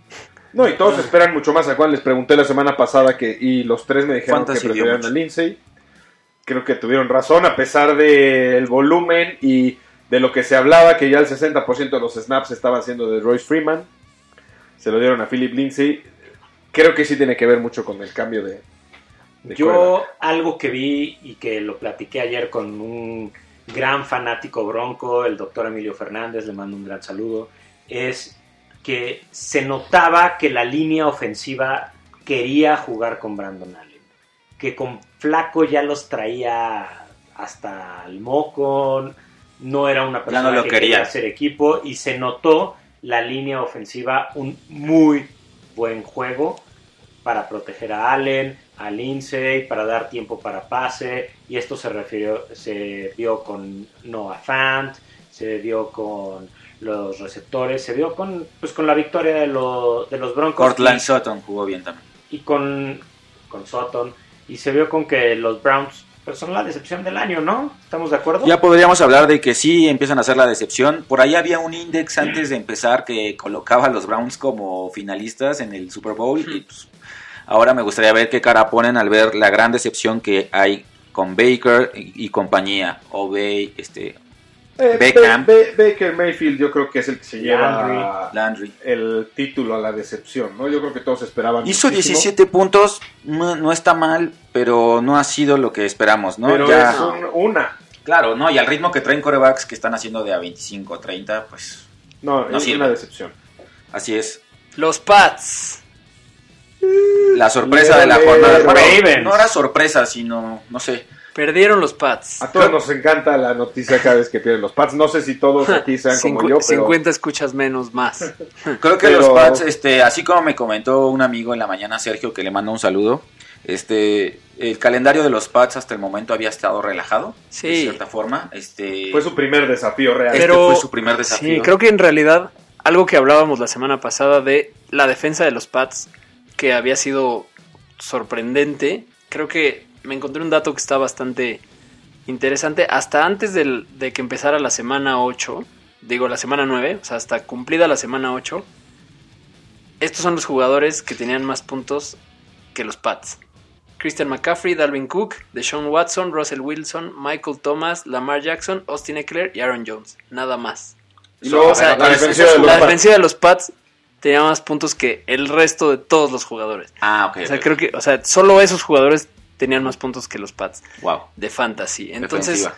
No, y todos esperan mucho más a Juan. Les pregunté la semana pasada que y los tres me dijeron Fantasy que preferían a Lindsay. Creo que tuvieron razón a pesar del volumen y de lo que se hablaba, que ya el 60% de los snaps estaban siendo de Royce Freeman. Se lo dieron a Philip Lindsay. Creo que sí tiene que ver mucho con el cambio de... de Yo algo que vi y que lo platiqué ayer con un gran fanático bronco, el doctor Emilio Fernández, le mando un gran saludo, es que se notaba que la línea ofensiva quería jugar con Brandon Allen, que con Flaco ya los traía hasta el moco, no era una persona no que quería. quería hacer equipo y se notó la línea ofensiva un muy buen juego para proteger a Allen, a Lindsay, para dar tiempo para pase, y esto se refirió, se vio con Noah Fant, se vio con los receptores, se vio con, pues, con la victoria de, lo- de los Broncos Cortland y, Sutton jugó bien también. y con, con Sutton, y se vio con que los Browns pues, son la decepción del año, ¿no? ¿Estamos de acuerdo? Ya podríamos hablar de que sí empiezan a hacer la decepción. Por ahí había un index antes de empezar que colocaba a los Browns como finalistas en el Super Bowl. Y pues, ahora me gustaría ver qué cara ponen al ver la gran decepción que hay con Baker y, y compañía. O Bay, este, Eh, Beckham. Ba- Ba- Baker Mayfield yo creo que es el que se lleva Landry. el título a la decepción, ¿no? Yo creo que todos esperaban. Hizo muchísimo, 17 puntos, no, no está mal, pero no ha sido lo que esperamos, ¿no? Pero Ya- es un- una. Claro, ¿no? Y al ritmo que traen corebacks que están haciendo de a 25, 30, pues No, No es sirve. una decepción. así es. Los Pats. La sorpresa de la jornada. Bueno, no era sorpresa, sino, no sé. Perdieron los Pats. A todos nos encanta la noticia cada vez que pierden los Pats. No sé si todos aquí sean como yo, pero 50 escuchas menos más. Creo que Pero- los Pats, este, así como me comentó un amigo en la mañana, Sergio, que le mando un saludo, este, el calendario de los Pats hasta el momento había estado relajado, Sí. de cierta forma. Este, fue su primer desafío real. Este Pero- fue su primer desafío. Sí, creo que en realidad algo que hablábamos la semana pasada de la defensa de los Pats, que había sido sorprendente, creo que me encontré un dato que está bastante interesante. Hasta antes del- de que empezara la semana 8, digo la semana 9, o sea, hasta cumplida la semana 8, estos son los jugadores que tenían más puntos que los Pats. Christian McCaffrey, Dalvin Cook, Deshaun Watson, Russell Wilson, Michael Thomas, Lamar Jackson, Austin Eckler y Aaron Jones. Nada más. Y luego, O sea, la defensiva de los la defensiva de los Pats tenía más puntos que el resto de todos los jugadores. Ah, ok. O sea, creo que, o sea, solo esos jugadores tenían más puntos que los Pats Wow. de fantasy. Entonces, Defensiva.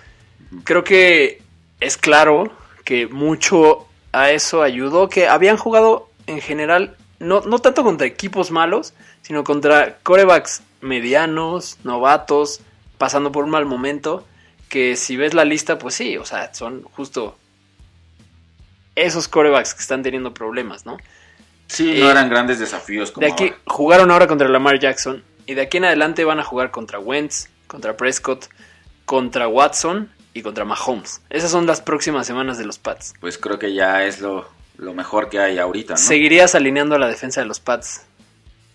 creo que es claro que mucho a eso ayudó, que habían jugado en general, no, no tanto contra equipos malos, sino contra corebacks medianos, novatos, pasando por un mal momento, que si ves la lista, pues sí, o sea, son justo esos corebacks que están teniendo problemas, ¿no? Sí, Eh, no eran grandes desafíos como De aquí ahora. jugaron ahora contra Lamar Jackson y de aquí en adelante van a jugar contra Wentz, contra Prescott, contra Watson y contra Mahomes. Esas son las próximas semanas de los Pats. Pues creo que ya es lo, lo mejor que hay ahorita, ¿no? ¿Seguirías alineando a la defensa de los Pats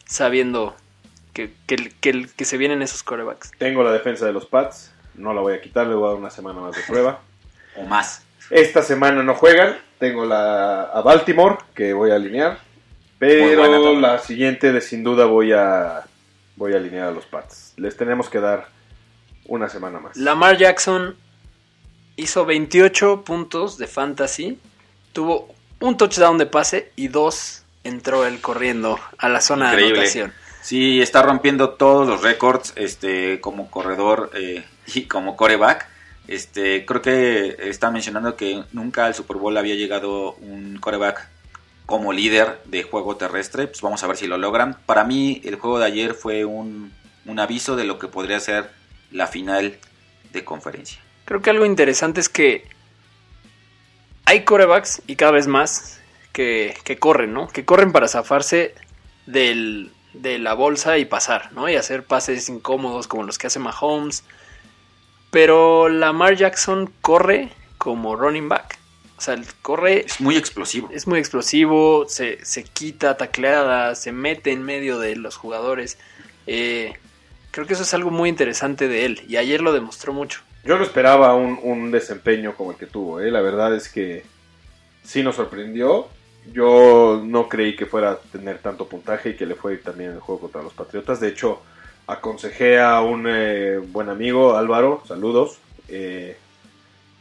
sabiendo que, que, que- que se vienen esos corebacks? Tengo la defensa de los Pats. No la voy a quitar, le voy a dar una semana más de prueba. O más. Esta semana no juegan. Tengo la a Baltimore, que voy a alinear. Pero la siguiente, de sin duda, voy a, voy a alinear a los Pats. Les tenemos que dar una semana más. Lamar Jackson hizo 28 puntos de fantasy, tuvo un touchdown de pase y dos entró él corriendo a la zona de anotación. Sí, está rompiendo todos los récords este, como corredor eh, y como coreback. Este, creo que está mencionando que nunca al Super Bowl había llegado un coreback como líder de juego terrestre. Pues vamos a ver si lo logran. Para mí, el juego de ayer fue un, un aviso de lo que podría ser la final de conferencia. Creo que algo interesante es que hay corebacks y cada vez más que, que corren, ¿no? Que corren para zafarse del, de la bolsa y pasar, ¿no? Y hacer pases incómodos como los que hace Mahomes. Pero Lamar Jackson corre como running back. O sea, corre, Es muy explosivo. es muy explosivo, se, se quita tacleadas, se mete en medio de los jugadores. Eh, creo que eso es algo muy interesante de él y ayer lo demostró mucho. Yo no esperaba un, un desempeño como el que tuvo. ¿eh? La verdad es que sí nos sorprendió. Yo no creí que fuera a tener tanto puntaje y que le fue también en el juego contra los Patriotas. De hecho, aconsejé a un eh, buen amigo, Álvaro, saludos, eh,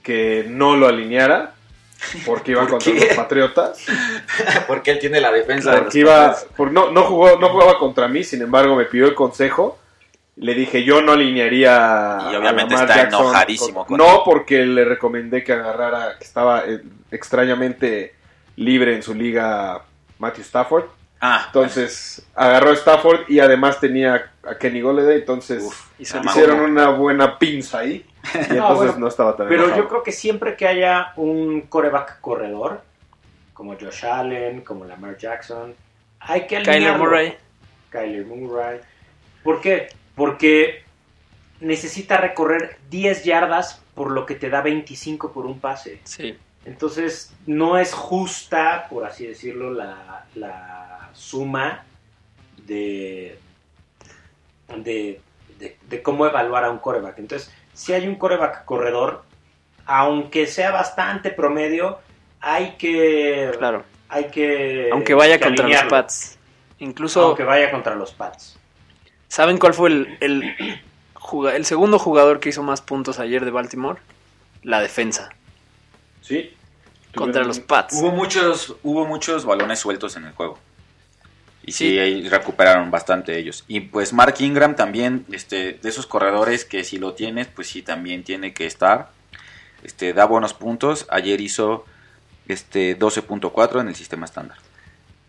que no lo alineara porque iba ¿Por contra qué? los Patriotas. Porque él tiene la defensa Porque iba, por- no, no, jugó, no jugaba contra mí, sin embargo me pidió el consejo. Le dije, yo no alinearía. Y a obviamente está Jackson enojadísimo con No, él. porque le recomendé que agarrara, que estaba eh, extrañamente libre en su liga Matthew Stafford. Ah, Entonces agarró a Stafford y además tenía a Kenny Golladay. Entonces Uf, hicieron una buena pinza ahí. Y entonces bueno, no estaba tan Pero enojado. yo creo que siempre que haya un coreback corredor, como Josh Allen, como Lamar Jackson, hay que Kyler alinearlo. Murray. Kyler Murray. ¿Por qué? Porque necesita recorrer 10 yardas por lo que te da 25 por un pase. Sí. Entonces, no es justa, por así decirlo, la, la suma de, de, de- de cómo evaluar a un coreback. Entonces, si hay un coreback corredor, aunque sea bastante promedio, hay que... Claro. Hay que Aunque vaya que contra los. Pats. Incluso, Aunque vaya contra los Pats. ¿saben cuál fue el, el, juga- el segundo jugador que hizo más puntos ayer de Baltimore? La defensa. Sí. Contra los Pats. Hubo muchos, hubo muchos balones sueltos en el juego. Y sí, Sí. ahí recuperaron bastante ellos. Y pues Mark Ingram también, este, de esos corredores que si lo tienes, pues sí también tiene que estar. Este, da buenos puntos. Ayer hizo este 12.4 en el sistema estándar.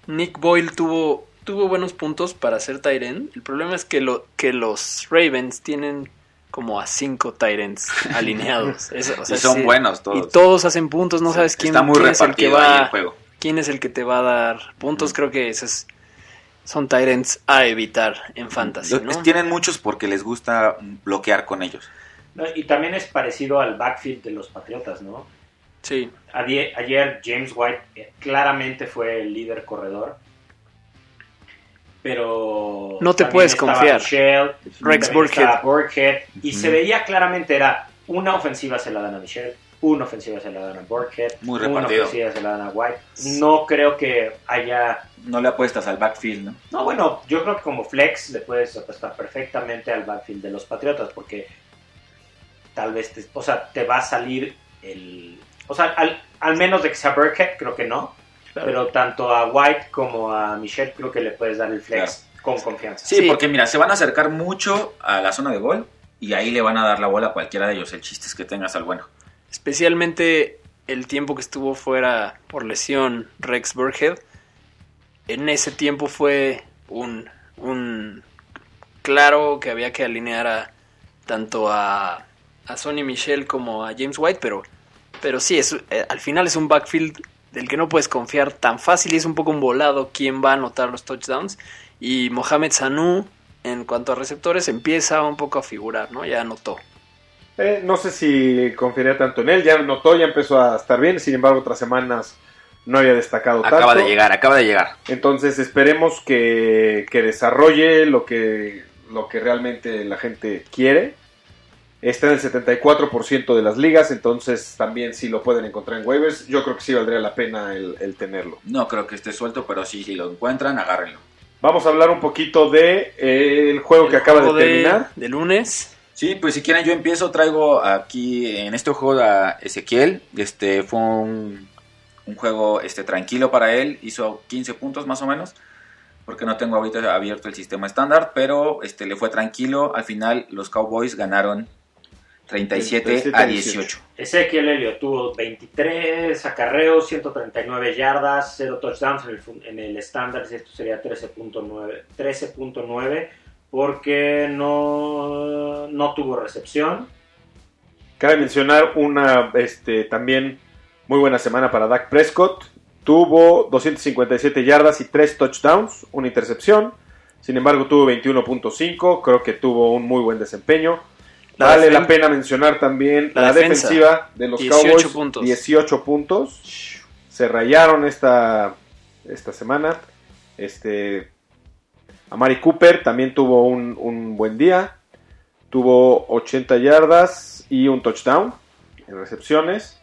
Nick Boyle tuvo, tuvo buenos puntos para ser Tyrant. El problema es que, lo, que los Ravens tienen como a cinco Tyrants alineados. Es- o sea, y son sí, buenos todos. Y todos hacen puntos, no sabes quién, Está muy quién es el que ahí el va, juego. quién es el que te va a dar puntos. Creo que esos son Tyrants a evitar en fantasy. Tienen muchos porque les gusta bloquear con ellos. No, y también es parecido al backfield de los Patriotas, ¿no? Sí, Ayer, ayer James White eh, claramente fue el líder corredor. Pero. No te puedes confiar. Michelle, Rex Burkhead. Burkhead, y se veía claramente era una ofensiva se la dan a Michelle, una ofensiva se la dan a Burkhead, Muy una ofensiva se la dan a White. No creo que haya... No le apuestas al backfield, ¿no? No, bueno, yo creo que como flex le puedes apostar perfectamente al backfield de los Patriotas porque tal vez te, o sea, te va a salir el... O sea, al, al menos de que sea Burkhead, creo que no. Claro. Pero tanto a White como a Michelle creo que le puedes dar el flex con confianza. Sí, Sí. porque mira, se van a acercar mucho a la zona de gol y ahí le van a dar la bola a cualquiera de ellos. El chiste es que tengas al bueno. Especialmente el tiempo que estuvo fuera por lesión Rex Burkhead. En ese tiempo fue un, un claro que había que alinear a tanto a, a Sonny Michel como a James White, pero, pero sí, es, eh, al final es un backfield del que no puedes confiar tan fácil y es un poco un volado quién va a anotar los touchdowns. Y Mohamed Sanu, en cuanto a receptores, empieza un poco a figurar, ¿no? Ya anotó. Eh, no sé si confiaría tanto en él. Ya notó, ya empezó a estar bien. Sin embargo, otras semanas no había destacado Acaba tanto. de llegar, acaba de llegar. Entonces esperemos que, que desarrolle lo que, lo que realmente la gente quiere. Está en el 74% de las ligas, entonces también si lo pueden encontrar en waivers, yo creo que sí valdría la pena el, el tenerlo. No creo que esté suelto, pero sí, si lo encuentran, agárrenlo. Vamos a hablar un poquito de eh, el juego que acaba juego de terminar. De lunes. Sí, pues si quieren yo empiezo, traigo aquí en este juego a Ezequiel. Este fue un, un juego este, tranquilo para él, hizo 15 puntos más o menos, porque no tengo ahorita abierto el sistema estándar, pero este le fue tranquilo. Al final los Cowboys ganaron 37 37 a a 18. Ezequiel Elliott tuvo 23 acarreos, 139 yardas, 0 touchdowns en el, fun- en el estándar, esto sería 13.9 13.9 porque no, no tuvo recepción. Cabe mencionar una este, también muy buena semana para Dak Prescott. Tuvo 257 yardas y 3 touchdowns, una intercepción. Sin embargo, tuvo 21.5. Creo que tuvo un muy buen desempeño. La vale la pena mencionar también la la, defensa. defensiva de los 18 Cowboys. puntos. 18 puntos. Se rayaron esta, esta semana. Este, Amari Cooper también tuvo un, un buen día. Tuvo 80 yardas y un touchdown en recepciones.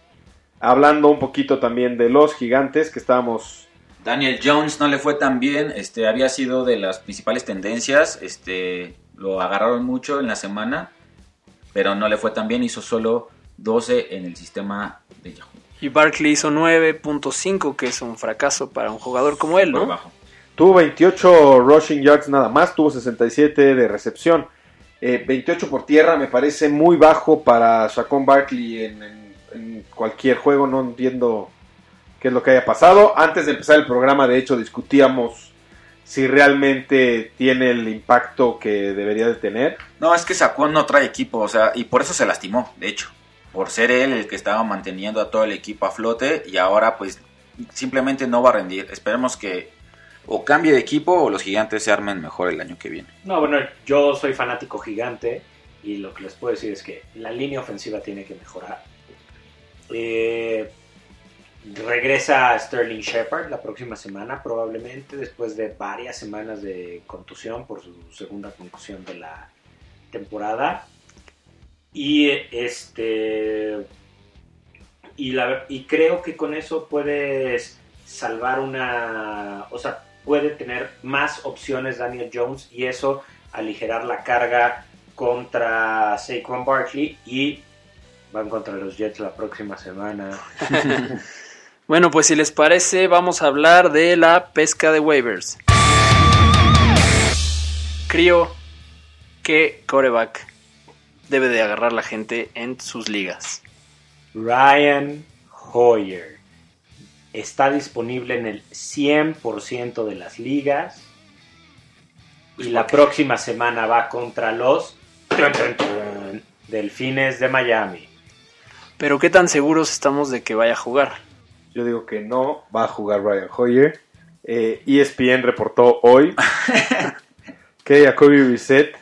Hablando un poquito también de los gigantes que estábamos... Daniel Jones no le fue tan bien, este había sido de las principales tendencias, este lo agarraron mucho en la semana, pero no le fue tan bien, hizo solo 12 en el sistema de Yahoo. Y Barkley hizo 9.5, que es un fracaso para un jugador como él, Por ¿no? bajo. Tuvo 28 rushing yards nada más, tuvo 67 de recepción. Eh, 28 por tierra me parece muy bajo para Shaquon Barkley en, en- en cualquier juego. No entiendo qué es lo que haya pasado. Antes de empezar el programa, de hecho, discutíamos si realmente tiene el impacto que debería de tener. No, es que Saquon no trae equipo, o sea, y por eso se lastimó, de hecho, por ser él el que estaba manteniendo a todo el equipo a flote y ahora pues simplemente no va a rendir. Esperemos que o cambie de equipo o los gigantes se armen mejor el año que viene. No, bueno, yo soy fanático gigante y lo que les puedo decir es que la línea ofensiva tiene que mejorar. Eh, regresa Sterling Shepard la próxima semana, probablemente después de varias semanas de contusión por su segunda contusión de la temporada. Y este y, la, y creo que con eso puedes salvar una, o sea, puede tener más opciones Daniel Jones y eso aligerar la carga contra Saquon Barkley y van contra los Jets la próxima semana. Bueno, pues si les parece, vamos a hablar de la pesca de waivers. Crío que coreback debe de agarrar la gente en sus ligas. Ryan Hoyer está disponible en el 100% de las ligas y la próxima semana va contra los Delfines de Miami. Pero qué tan seguros estamos de que vaya a jugar. Yo digo que no va a jugar Ryan Hoyer. Eh, ESPN reportó hoy que Jacoby Brissett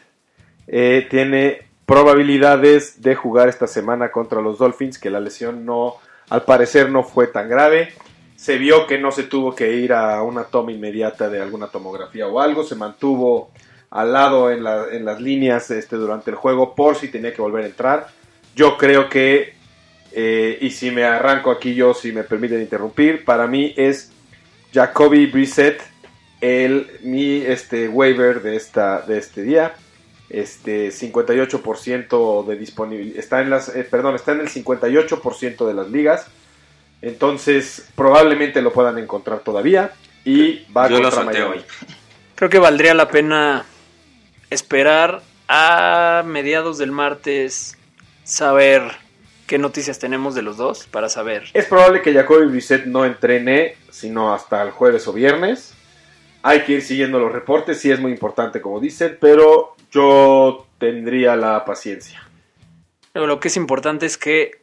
eh, tiene probabilidades de jugar esta semana contra los Dolphins, que la lesión no, al parecer no fue tan grave. Se vio que no se tuvo que ir a una toma inmediata de alguna tomografía o algo, se mantuvo al lado en, en las líneas este, durante el juego por si tenía que volver a entrar. Yo creo que eh, y si me arranco aquí yo, si me permiten interrumpir, para mí es Jacoby Brissett el, mi este, waiver de, esta, de este día. Este 58% de disponibilidad. Está en las, eh, perdón, está en el 58% de las ligas. Entonces, probablemente lo puedan encontrar todavía. Y va Yo contra Miami. hoy. Creo que valdría la pena esperar a mediados del martes saber qué noticias tenemos de los dos para saber. Es probable que Jacoby Brissett no entrene sino hasta el jueves o viernes. Hay que ir siguiendo los reportes, sí es muy importante como dicen, pero yo tendría la paciencia. Pero lo que es importante es que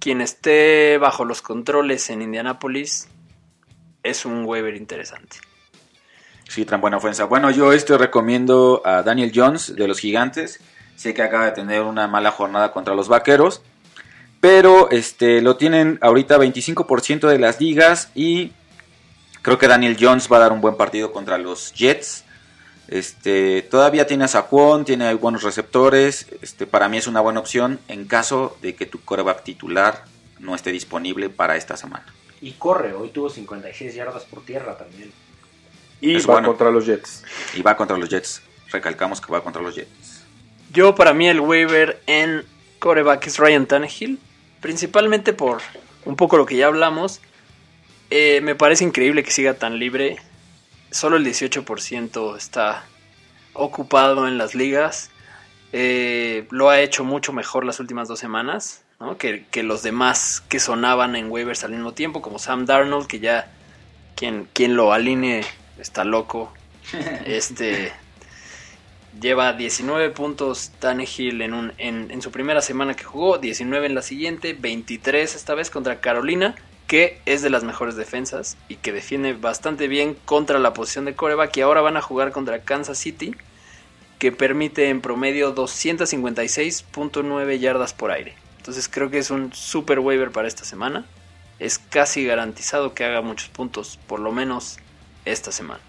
quien esté bajo los controles en Indianápolis es un waiver interesante. Sí, tan buena ofensa. Bueno, yo esto recomiendo a Daniel Jones de los Gigantes. Sé que acaba de tener una mala jornada contra los Vaqueros. Pero este lo tienen ahorita 25% de las ligas y creo que Daniel Jones va a dar un buen partido contra los Jets. Este, todavía tiene a Saquon, tiene buenos receptores. Este, para mí es una buena opción en caso de que tu coreback titular no esté disponible para esta semana. Y corre, hoy tuvo 56 yardas por tierra también. Y Es va bueno. contra los Jets. Y va contra los Jets. Recalcamos que va contra los Jets. Yo para mí el waiver en coreback es Ryan Tannehill, principalmente por un poco lo que ya hablamos. Eh, me parece increíble que siga tan libre. Solo el 18% está ocupado en las ligas. Eh, lo ha hecho mucho mejor las últimas dos semanas ¿no? que, que los demás que sonaban en waivers al mismo tiempo, como Sam Darnold, que ya quien, quien lo alinee está loco. Este lleva 19 puntos Tannehill en, un, en, en su primera semana que jugó, 19 en la siguiente, 23 esta vez contra Carolina, que es de las mejores defensas y que defiende bastante bien contra la posición de coreback y ahora van a jugar contra Kansas City, que permite en promedio 256.9 yardas por aire. Entonces creo que es un super waiver para esta semana. Es casi garantizado que haga muchos puntos, por lo menos esta semana.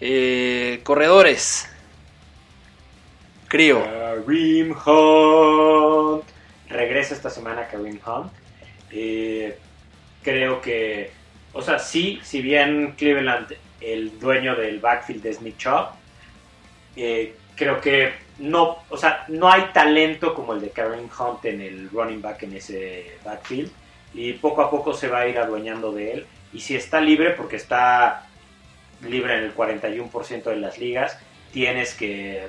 Eh, corredores. Crío. Kareem Hunt. Regresa esta semana Kareem Hunt. Eh, creo que, o sea, sí, si bien Cleveland, el dueño del backfield es Nick eh, creo que no, o sea, no hay talento como el de Kareem Hunt en el running back en ese backfield. Y poco a poco se va a ir adueñando de él. Y si está libre, porque está libre en el 41% de las ligas, tienes que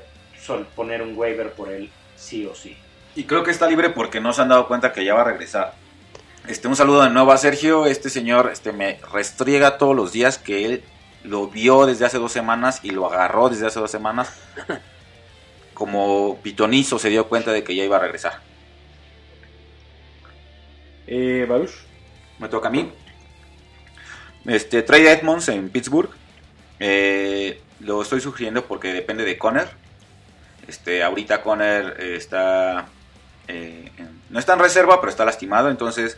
poner un waiver por él sí o sí. Y creo que está libre porque no se han dado cuenta que ya va a regresar. Este, un saludo de nuevo a Sergio. Este señor este, me restriega todos los días que él lo vio desde hace dos semanas y lo agarró desde hace dos semanas. Como pitonizo se dio cuenta de que ya iba a regresar. Eh, Baruch. Me toca a mí. Este, Trey Edmonds en Pittsburgh. Eh, lo estoy sugiriendo porque depende de Conner. Este, ahorita Conner está. eh, no está en reserva, pero está lastimado. Entonces,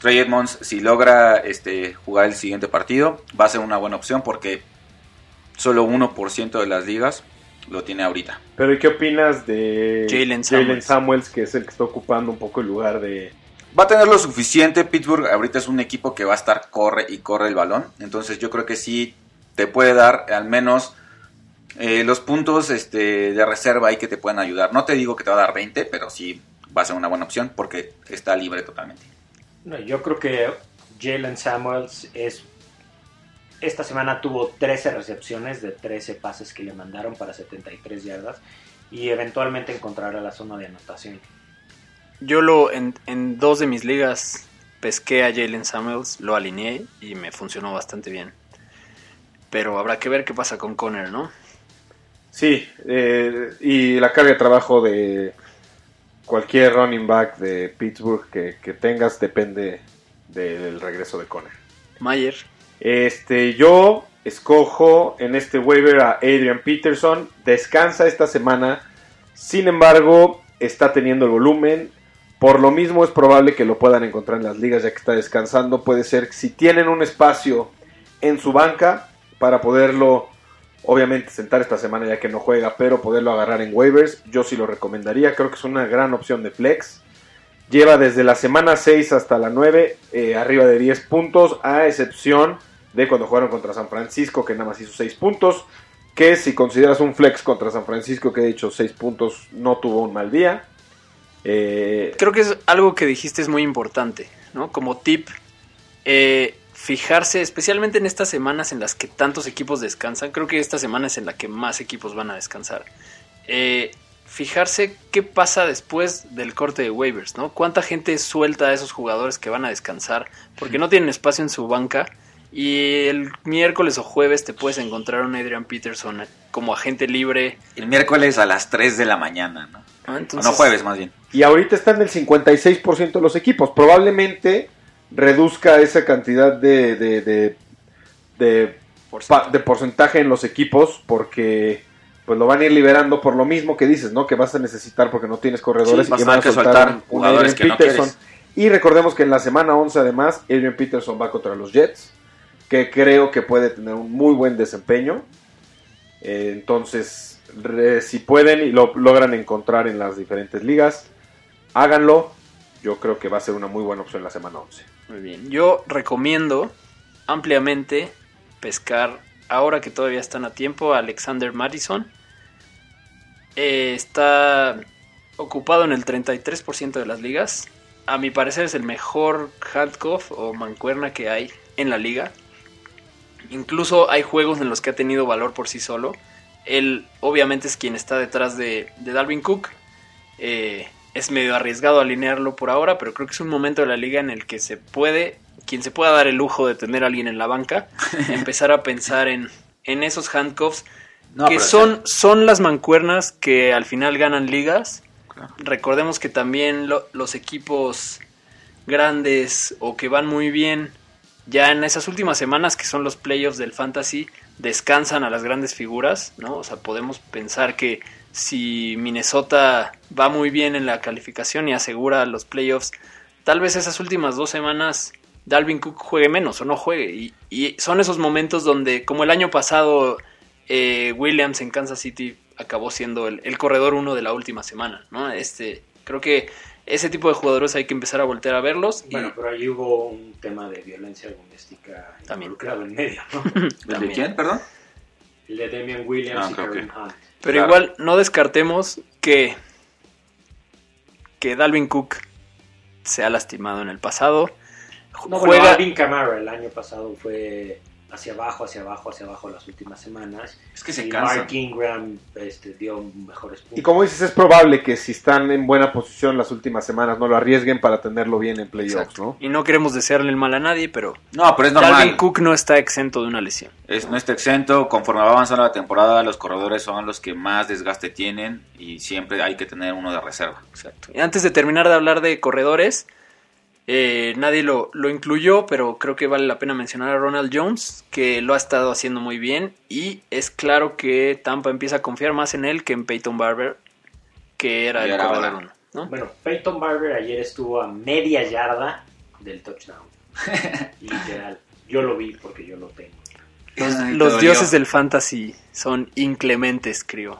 Trey Edmonds, si logra este, jugar el siguiente partido, va a ser una buena opción porque solo 1% de las ligas lo tiene ahorita. Pero ¿y qué opinas de Jalen Samuels? Samuels, que es el que está ocupando un poco el lugar de... Va a tener lo suficiente. Pittsburgh ahorita es un equipo que va a estar corre y corre el balón. Entonces yo creo que sí te puede dar al menos eh, los puntos este, de reserva ahí que te pueden ayudar. No te digo que te va a dar 20, pero sí va a ser una buena opción porque está libre totalmente. No, yo creo que Jalen Samuels es esta semana tuvo 13 recepciones de 13 pases que le mandaron para 73 yardas y eventualmente encontrará la zona de anotación. Yo lo en, en dos de mis ligas pesqué a Jalen Samuels, lo alineé y me funcionó bastante bien. Pero habrá que ver qué pasa con Conner, ¿no? Sí, eh, y la carga de trabajo de cualquier running back de Pittsburgh que, que tengas depende del regreso de Conner. Mayer. Este, yo escojo en este waiver a Adrian Peterson. Descansa esta semana. Sin embargo, está teniendo el volumen. Por lo mismo es probable que lo puedan encontrar en las ligas ya que está descansando. Puede ser si tienen un espacio en su banca para poderlo, obviamente, sentar esta semana ya que no juega, pero poderlo agarrar en waivers. Yo sí lo recomendaría. Creo que es una gran opción de flex. lleva desde la semana 6 hasta la 9 eh, arriba de 10 puntos, a excepción de cuando jugaron contra San Francisco, que nada más hizo 6 puntos. Que si consideras un flex contra San Francisco, que de hecho 6 puntos, no tuvo un mal día. Eh, Creo que es algo que dijiste es muy importante, ¿no? Como tip, eh, fijarse, especialmente en estas semanas en las que tantos equipos descansan, creo que esta semana es en la que más equipos van a descansar. Eh, fijarse qué pasa después del corte de waivers, ¿no? Cuánta gente suelta a esos jugadores que van a descansar porque no tienen espacio en su banca y el miércoles o jueves te puedes encontrar un Adrian Peterson como agente libre. El miércoles a las 3 de la mañana, ¿no? no jueves, más bien. y ahorita están el 56% de los equipos. Probablemente reduzca esa cantidad de, de, de, porcentaje en los equipos porque pues lo van a ir liberando por lo mismo que dices, ¿no? Que vas a necesitar porque no tienes corredores Sí, vas y a van a que soltar jugadores no Peterson. y recordemos que en la semana 11 además Adrian Peterson va contra los Jets, que creo que puede tener un muy buen desempeño. Eh, entonces, re- si pueden y lo logran encontrar en las diferentes ligas, háganlo. Yo creo que va a ser una muy buena opción la semana 11. Muy bien. Yo recomiendo ampliamente pescar, ahora que todavía están a tiempo, a Alexander Madison. Eh, está ocupado en el 33% de las ligas. A mi parecer es el mejor handcuff o mancuerna que hay en la liga. Incluso hay juegos en los que ha tenido valor por sí solo. Él obviamente es quien está detrás de, de Dalvin Cook. Eh, es medio arriesgado alinearlo por ahora, pero creo que es un momento de la liga en el que se puede, quien se pueda dar el lujo de tener a alguien en la banca, empezar a pensar en, en esos handcuffs No, que son, son las mancuernas que al final ganan ligas. Claro. Recordemos que también lo- los equipos grandes o que van muy bien, ya en esas últimas semanas que son los playoffs del fantasy, descansan a las grandes figuras, ¿no? O sea, podemos pensar que si Minnesota va muy bien en la calificación y asegura los playoffs, tal vez esas últimas dos semanas Dalvin Cook juegue menos o no juegue. Y, y son esos momentos donde, como el año pasado, eh, Williams en Kansas City acabó siendo el, el corredor uno de la última semana, ¿no? Este, creo que ese tipo de jugadores hay que empezar a voltear a verlos. y- Bueno, pero ahí hubo un tema de violencia doméstica También. involucrado en medio, ¿no? ¿El de también. quién, perdón? El de Damian Williams Ah, y ok, ok. Kareem Hunt. pero claro. igual no descartemos que, que Dalvin Cook se ha lastimado en el pasado. No, bueno, Juega, Alvin Kamara el año pasado fue hacia abajo, hacia abajo, hacia abajo las últimas semanas. Es que se y cansa. Mark Ingram este, dio mejores puntos. Y como dices, es probable que si están en buena posición las últimas semanas no lo arriesguen para tenerlo bien en playoffs, Exacto. ¿no? y no queremos desearle el mal a nadie, pero No, pero es Dalvin normal. Cook no está exento de una lesión. Es, no está exento. Conforme va avanzando la temporada, los corredores son los que más desgaste tienen y siempre hay que tener uno de reserva. Exacto. Y antes de terminar de hablar de corredores, eh, nadie lo, lo incluyó, pero creo que vale la pena mencionar a Ronald Jones, que lo ha estado haciendo muy bien. Y es claro que Tampa empieza a confiar más en él que en Peyton Barber, que era Y el corredor ahora. uno, ¿no? Bueno, Peyton Barber ayer estuvo a media yarda del touchdown. Literal. Yo lo vi porque yo lo tengo. Los, Ay, dioses del fantasy son inclementes, creo.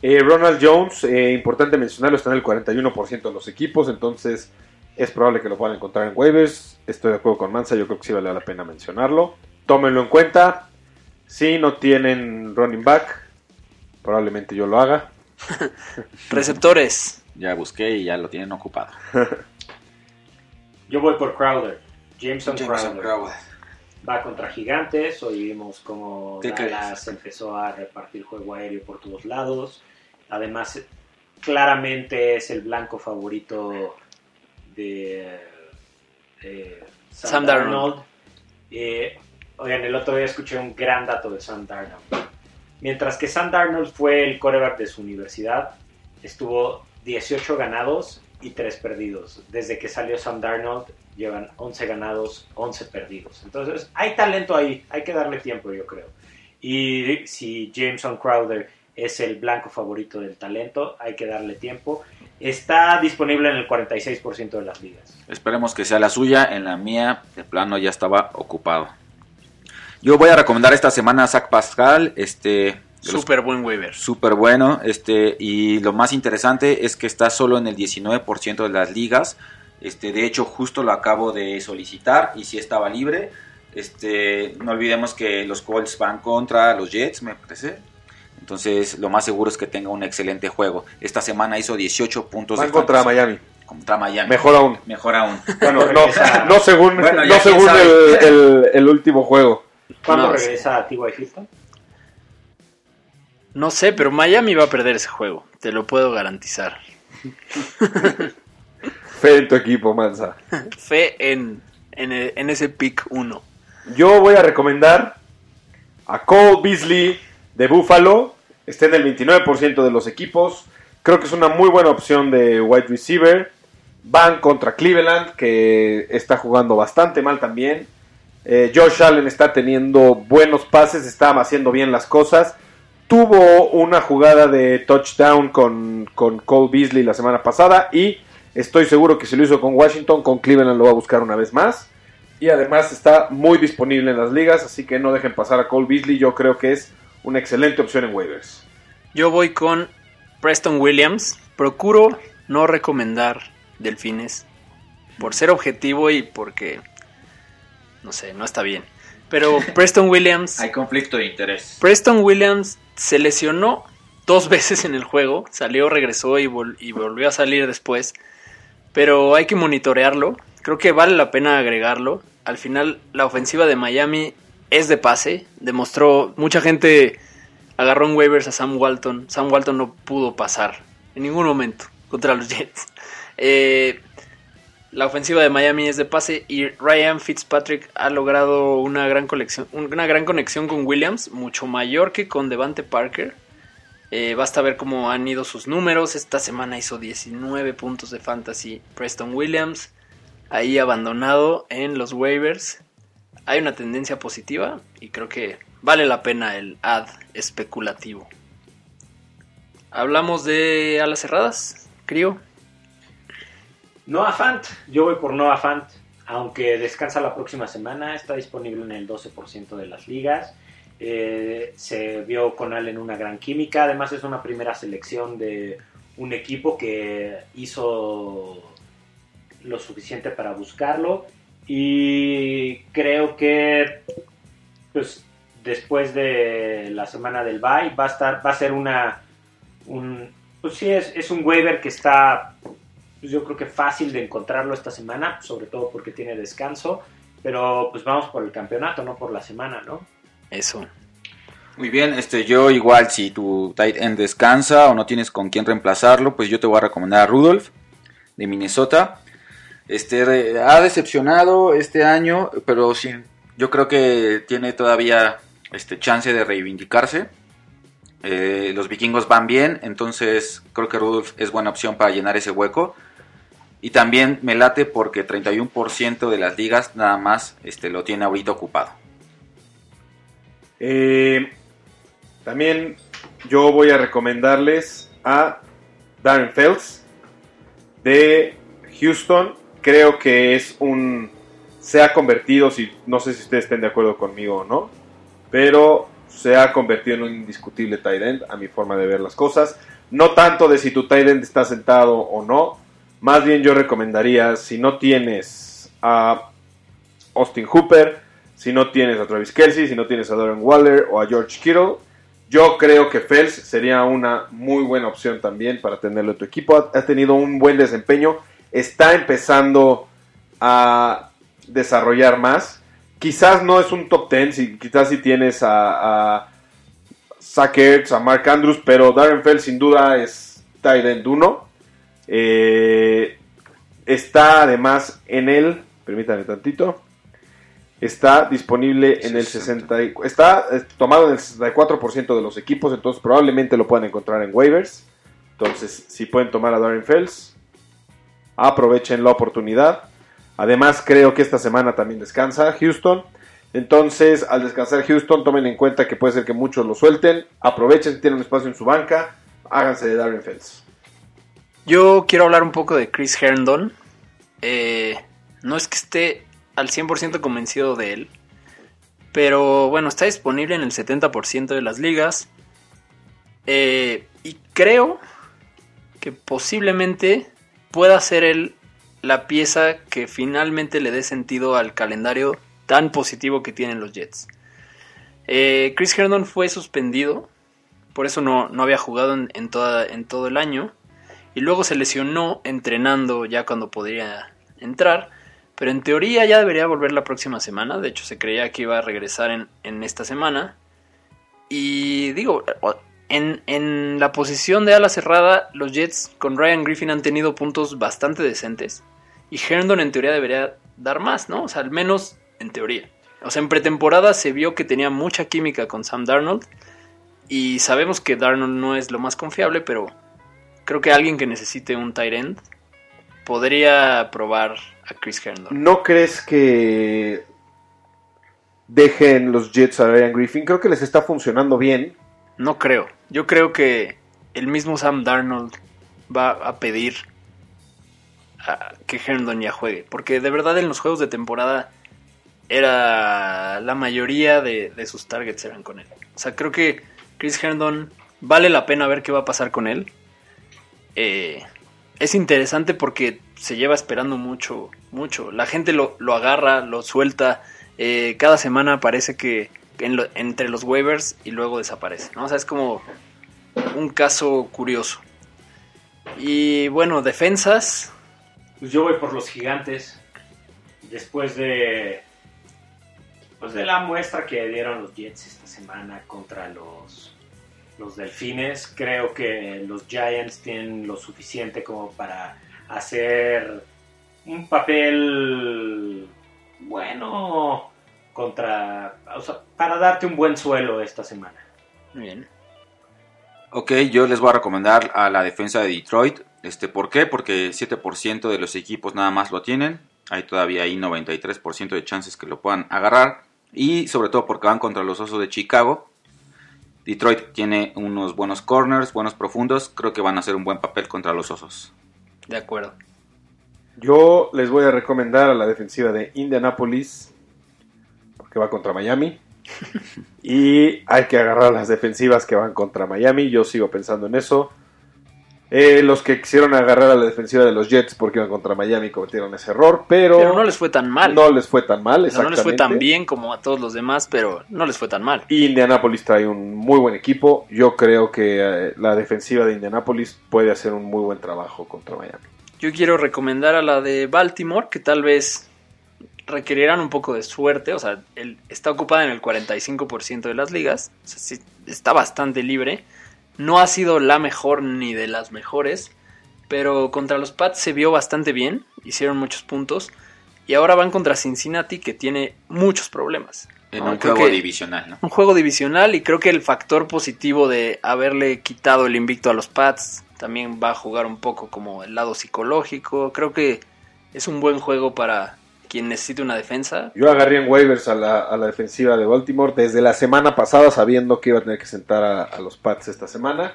Eh, Ronald Jones, eh, importante mencionarlo, está en el 41% de los equipos, entonces es probable que lo puedan encontrar en waivers. Estoy de acuerdo con Mansa, yo creo que sí vale la pena mencionarlo. Tómenlo en cuenta. Si no tienen running back, probablemente yo lo haga. Receptores. Ya busqué y ya lo tienen ocupado. Yo voy por Crowder. Jameson, Crowder. Va contra Gigantes. Hoy vimos cómo ¿Qué Dallas empezó a repartir juego aéreo por todos lados. Además, claramente es el blanco favorito de eh, Sam, Sam Darnold. Darnold. Eh, oigan, el otro día escuché un gran dato de Sam Darnold. Mientras que Sam Darnold fue el coreback de su universidad, estuvo 18 ganados y 3 perdidos. Desde que salió Sam Darnold, llevan 11 ganados, 11 perdidos. Entonces, hay talento ahí, hay que darle tiempo, yo creo. Y si Jameson Crowder es el blanco favorito del talento, hay que darle tiempo. Está disponible en el 46% de las ligas. Esperemos que sea la suya. En la mía, de plano, ya estaba ocupado. Yo voy a recomendar esta semana a Zach Pascal. Este Súper buen waiver. súper bueno. Este, y lo más interesante es que está solo en el 19% de las ligas. Este, de hecho, justo lo acabo de solicitar y sí estaba libre. Este, no olvidemos que los Colts van contra los Jets, me parece. Entonces, lo más seguro es que tenga un excelente juego. Esta semana hizo 18 puntos Van de contra fantasy. Miami. Contra Miami. Mejor aún. Mejor aún. Bueno, no, según, Bueno, no según el, el- el último juego. ¿Cuándo No, regresa a T.Y. Hilton? No sé, pero Miami va a perder ese juego. Te lo puedo garantizar. Fe en tu equipo, Mansa. Fe en, en, el- en ese pick 1. Yo voy a recomendar a Cole Beasley de Buffalo. Está en el 29% de los equipos. Creo que es una muy buena opción de wide receiver. Van contra Cleveland, que está jugando bastante mal también. Eh, Josh Allen está teniendo buenos pases, está haciendo bien las cosas. Tuvo una jugada de touchdown con, con Cole Beasley la semana pasada y estoy seguro que si lo hizo con Washington, con Cleveland lo va a buscar una vez más. Y además está muy disponible en las ligas, así que no dejen pasar a Cole Beasley. Yo creo que es una excelente opción en waivers. Yo voy con Preston Williams. Procuro no recomendar delfines por ser objetivo y porque, no sé, no está bien. Pero Preston Williams, Hay conflicto de interés. Preston Williams se lesionó dos veces en el juego. Salió, regresó y, vol- y volvió a salir después. Pero hay que monitorearlo. Creo que vale la pena agregarlo. Al final, la ofensiva de Miami es de pase. Demostró, mucha gente agarró en waivers a Sam Walton. Sam Walton no pudo pasar en ningún momento contra los Jets. Eh, la ofensiva de Miami es de pase y Ryan Fitzpatrick ha logrado una gran, una gran conexión con Williams, mucho mayor que con Devante Parker. Eh, basta ver cómo han ido sus números. Esta semana hizo 19 puntos de fantasy Preston Williams. Ahí abandonado en los waivers. Hay una tendencia positiva y creo que vale la pena el ad especulativo. Hablamos de alas cerradas, Crio. Noah Fant, yo voy por Noah Fant, aunque descansa la próxima semana, está disponible en el 12% de las ligas. Eh, se vio con Allen una gran química, además es una primera selección de un equipo que hizo lo suficiente para buscarlo y creo que pues después de la semana del bye va a estar va a ser una un pues sí es, es un waiver que está pues yo creo que fácil de encontrarlo esta semana, sobre todo porque tiene descanso, pero pues vamos por el campeonato, no por la semana, ¿no? Eso. Muy bien, este, yo igual si tu tight end descansa o no tienes con quién reemplazarlo, pues yo te voy a recomendar a Rudolph de Minnesota. Este ha decepcionado este año, pero sí, yo creo que tiene todavía este chance de reivindicarse. Eh, los vikingos van bien, entonces creo que Rudolph es buena opción para llenar ese hueco. Y también me late porque 31% de las ligas nada más este, lo tiene ahorita ocupado. Eh, también yo voy a recomendarles a Darren Fells de Houston. Creo que es un. Se ha convertido, si, no sé si ustedes estén de acuerdo conmigo o no, pero se ha convertido en un indiscutible tight end, a mi forma de ver las cosas. No tanto de si tu tight end está sentado o no. Más bien yo recomendaría, si no tienes a Austin Hooper, si no tienes a Travis Kelsey, si no tienes a Darren Waller o a George Kittle, yo creo que Fels sería una muy buena opción también para tenerlo en tu equipo. Ha, tenido un buen desempeño, está empezando a desarrollar más. Quizás no es un top 10, si, quizás si tienes a, a Zach Ertz, a Mark Andrews, pero Darren Fels sin duda es tight end 1. Eh, está además en el, permítanme tantito, está disponible en el 60, y- está eh, tomado en el 64% de los equipos, entonces probablemente lo puedan encontrar en waivers. Entonces, si pueden tomar a Darren Fells, aprovechen la oportunidad. Además, creo que esta semana también descansa Houston. Entonces, al descansar Houston, tomen en cuenta que puede ser que muchos lo suelten. Aprovechen tienen un espacio en su banca. Háganse de Darren Fells. Yo quiero hablar un poco de Chris Herndon. Eh, no es que esté al 100% convencido de él. Pero bueno, está disponible en el 70% de las ligas. Eh, y creo que posiblemente pueda ser él la pieza que finalmente le dé sentido al calendario tan positivo que tienen los Jets. Eh, Chris Herndon fue suspendido, por eso no, no había jugado en, en, toda, en todo el año. Y luego se lesionó entrenando ya cuando podría entrar. Pero en teoría ya debería volver la próxima semana. De hecho, se creía que iba a regresar en, en esta semana. Y digo, en, la posición de ala cerrada, los Jets con Ryan Griffin han tenido puntos bastante decentes. Y Herndon en teoría debería dar más, ¿no? O sea, al menos en teoría. O sea, en pretemporada se vio que tenía mucha química con Sam Darnold. Y sabemos que Darnold no es lo más confiable, pero creo que alguien que necesite un tight end podría probar a Chris Herndon. ¿No crees que dejen los Jets a Ryan Griffin? Creo que les está funcionando bien. No creo. Yo creo que el mismo Sam Darnold va a pedir a que Herndon ya juegue. Porque de verdad en los juegos de temporada era la mayoría de, sus targets eran con él. O sea, creo que Chris Herndon vale la pena ver qué va a pasar con él. Eh, es interesante porque se lleva esperando mucho, mucho. La gente lo, lo agarra, lo suelta. Eh, cada semana parece que entre los waivers y luego desaparece. ¿no? O sea, es como un caso curioso. Y bueno, defensas. Pues yo voy por los gigantes. Después de. Pues de la muestra que dieron los Jets esta semana contra los, los Delfines, creo que los Giants tienen lo suficiente como para hacer un papel bueno contra o sea, para darte un buen suelo esta semana. Bien. Ok, yo les voy a recomendar a la defensa de Detroit. Este, ¿Por qué? Porque 7% de los equipos nada más lo tienen. Hay todavía ahí 93% de chances que lo puedan agarrar. Y sobre todo porque van contra los Osos de Chicago. Detroit tiene unos buenos corners, buenos profundos. Creo que van a hacer un buen papel contra los Osos. De acuerdo. Yo les voy a recomendar a la defensiva de Indianapolis, porque va contra Miami. y hay que agarrar las defensivas que van contra Miami. Yo sigo pensando en eso. Eh, los que quisieron agarrar a la defensiva de los Jets porque iban contra Miami cometieron ese error, pero, Pero no les fue tan mal. no les fue tan mal. Sea, no les fue tan exactamente. bien como a todos los demás, pero no les fue tan mal. Y Indianapolis trae un muy buen equipo. Yo creo que eh, la defensiva de Indianapolis puede hacer un muy buen trabajo contra Miami. Yo quiero recomendar a la de Baltimore, que tal vez requerirán un poco de suerte. O sea, él está ocupada en el 45% de las ligas. O sea, sí, está bastante libre. No ha sido la mejor ni de las mejores. Pero contra los Pats se vio bastante bien. Hicieron muchos puntos. Y ahora van contra Cincinnati, que tiene muchos problemas. En ¿no? un Creo juego que- divisional, ¿no? un juego divisional y creo que el factor positivo de haberle quitado el invicto a los Pats también va a jugar un poco como el lado psicológico. Creo que es un buen juego para quien necesite una defensa. Yo agarré en waivers a la, a la defensiva de Baltimore desde la semana pasada sabiendo que iba a tener que sentar a, a los Pats esta semana.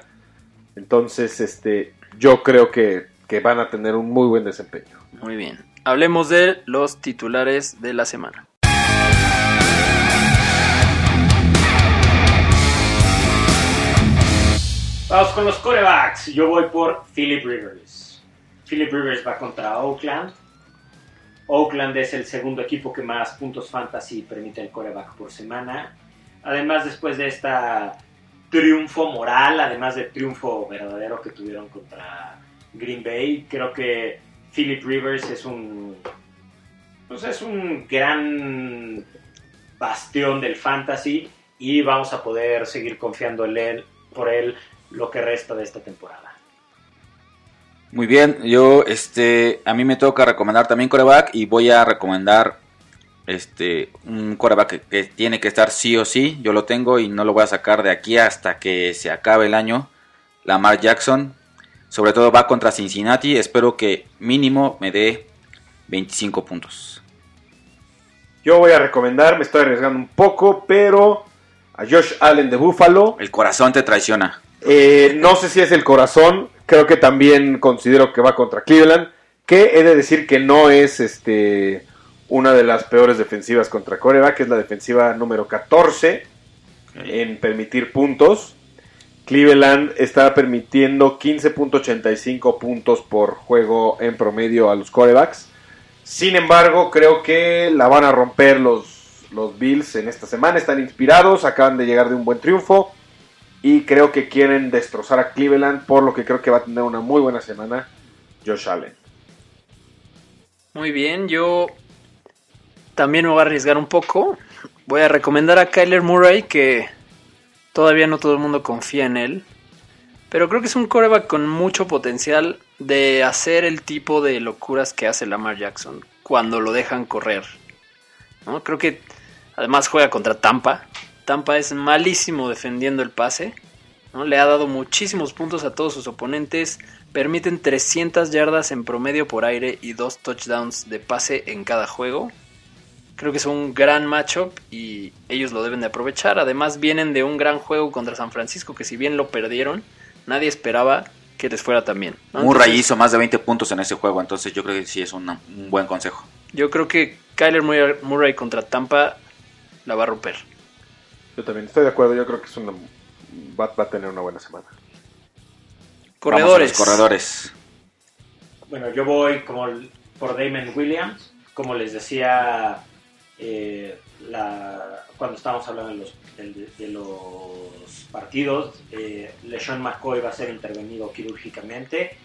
Entonces, este, yo creo que, que van a tener un muy buen desempeño. Muy bien. Hablemos de los titulares de la semana. Vamos con los corebacks. Yo voy por Philip Rivers. Philip Rivers va contra Oakland. Oakland es el segundo equipo que más puntos fantasy permite el coreback por semana. Además, después de esta triunfo moral, además de triunfo verdadero que tuvieron contra Green Bay, creo que Philip Rivers es un pues es un gran bastión del fantasy y vamos a poder seguir confiando en él por él lo que resta de esta temporada. Muy bien, yo, este, a mí me toca recomendar también coreback y voy a recomendar, este, un coreback que, que tiene que estar sí o sí. Yo lo tengo y no lo voy a sacar de aquí hasta que se acabe el año. Lamar Jackson, sobre todo va contra Cincinnati. Espero que mínimo me dé 25 puntos. Yo voy a recomendar, me estoy arriesgando un poco, pero a Josh Allen de Buffalo. El corazón te traiciona. Eh, no sé si es el corazón, creo que también considero que va contra Cleveland, que he de decir que no es este una de las peores defensivas contra coreback, que es la defensiva número 14 en permitir puntos, Cleveland está permitiendo 15.85 puntos por juego en promedio a los corebacks. Sin embargo, creo que la van a romper los, los Bills en esta semana. Están inspirados, acaban de llegar de un buen triunfo. Y creo que quieren destrozar a Cleveland, por lo que creo que va a tener una muy buena semana Josh Allen. Muy bien, yo también me voy a arriesgar un poco. Voy a recomendar a Kyler Murray, que todavía no todo el mundo confía en él. Pero creo que es un coreback con mucho potencial de hacer el tipo de locuras que hace Lamar Jackson cuando lo dejan correr. ¿no? Creo que además juega contra Tampa. Tampa es malísimo defendiendo el pase. ¿no? Le ha dado muchísimos puntos a todos sus oponentes. Permiten 300 yardas en promedio por aire y dos touchdowns de pase en cada juego. Creo que es un gran matchup y ellos lo deben de aprovechar. Además vienen de un gran juego contra San Francisco que si bien lo perdieron, nadie esperaba que les fuera tan bien. ¿no? Murray Entonces, hizo más de 20 puntos en ese juego, entonces yo creo que sí es una- un buen consejo. Yo creo que Kyler Murray, Murray contra Tampa la va a romper. Yo también estoy de acuerdo, yo creo que es una, va, va a tener una buena semana. Corredores. Vamos a los corredores. Bueno, yo voy como por Damon Williams. Como les decía eh, la- cuando estábamos hablando de los, de, los partidos, eh, LeSean McCoy va a ser intervenido quirúrgicamente,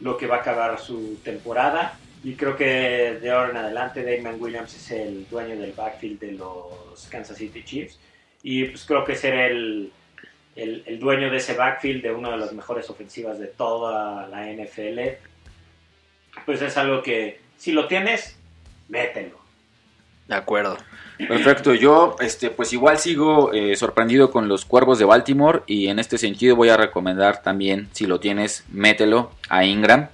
lo que va a acabar su temporada. Y creo que de ahora en adelante Damon Williams es el dueño del backfield de los Kansas City Chiefs. Y pues creo que ser el, el, dueño de ese backfield de una de las mejores ofensivas de toda la NFL, pues es algo que si lo tienes, mételo. De acuerdo. Perfecto, yo este, pues igual sigo eh, sorprendido con los Cuervos de Baltimore y en este sentido voy a recomendar también, si lo tienes, mételo a Ingram.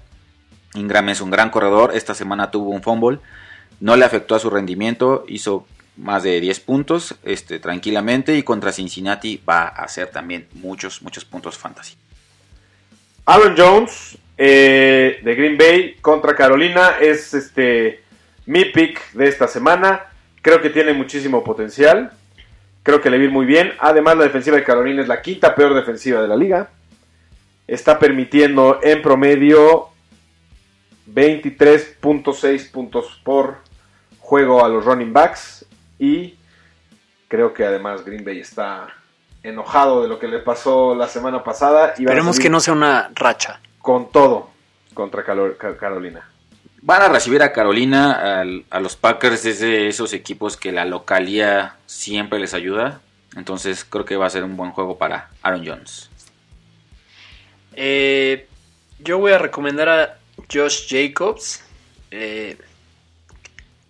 Ingram es un gran corredor, esta semana tuvo un fumble, no le afectó a su rendimiento, hizo más de 10 puntos este, tranquilamente y contra Cincinnati va a hacer también muchos, muchos puntos fantasy. Aaron Jones eh, de Green Bay contra Carolina es este mi pick de esta semana. Creo que tiene muchísimo potencial. Creo que le vi muy bien. Además, la defensiva de Carolina es la quinta peor defensiva de la liga. Está permitiendo en promedio 23.6 puntos por juego a los running backs. Y creo que además Green Bay está enojado de lo que le pasó la semana pasada. Y Esperemos que no sea una racha. con todo contra Carolina. Van a recibir a Carolina, al- a los Packers, es de esos equipos que la localía siempre les ayuda. Entonces creo que va a ser un buen juego para Aaron Jones. Eh, yo voy a recomendar a Josh Jacobs. Eh,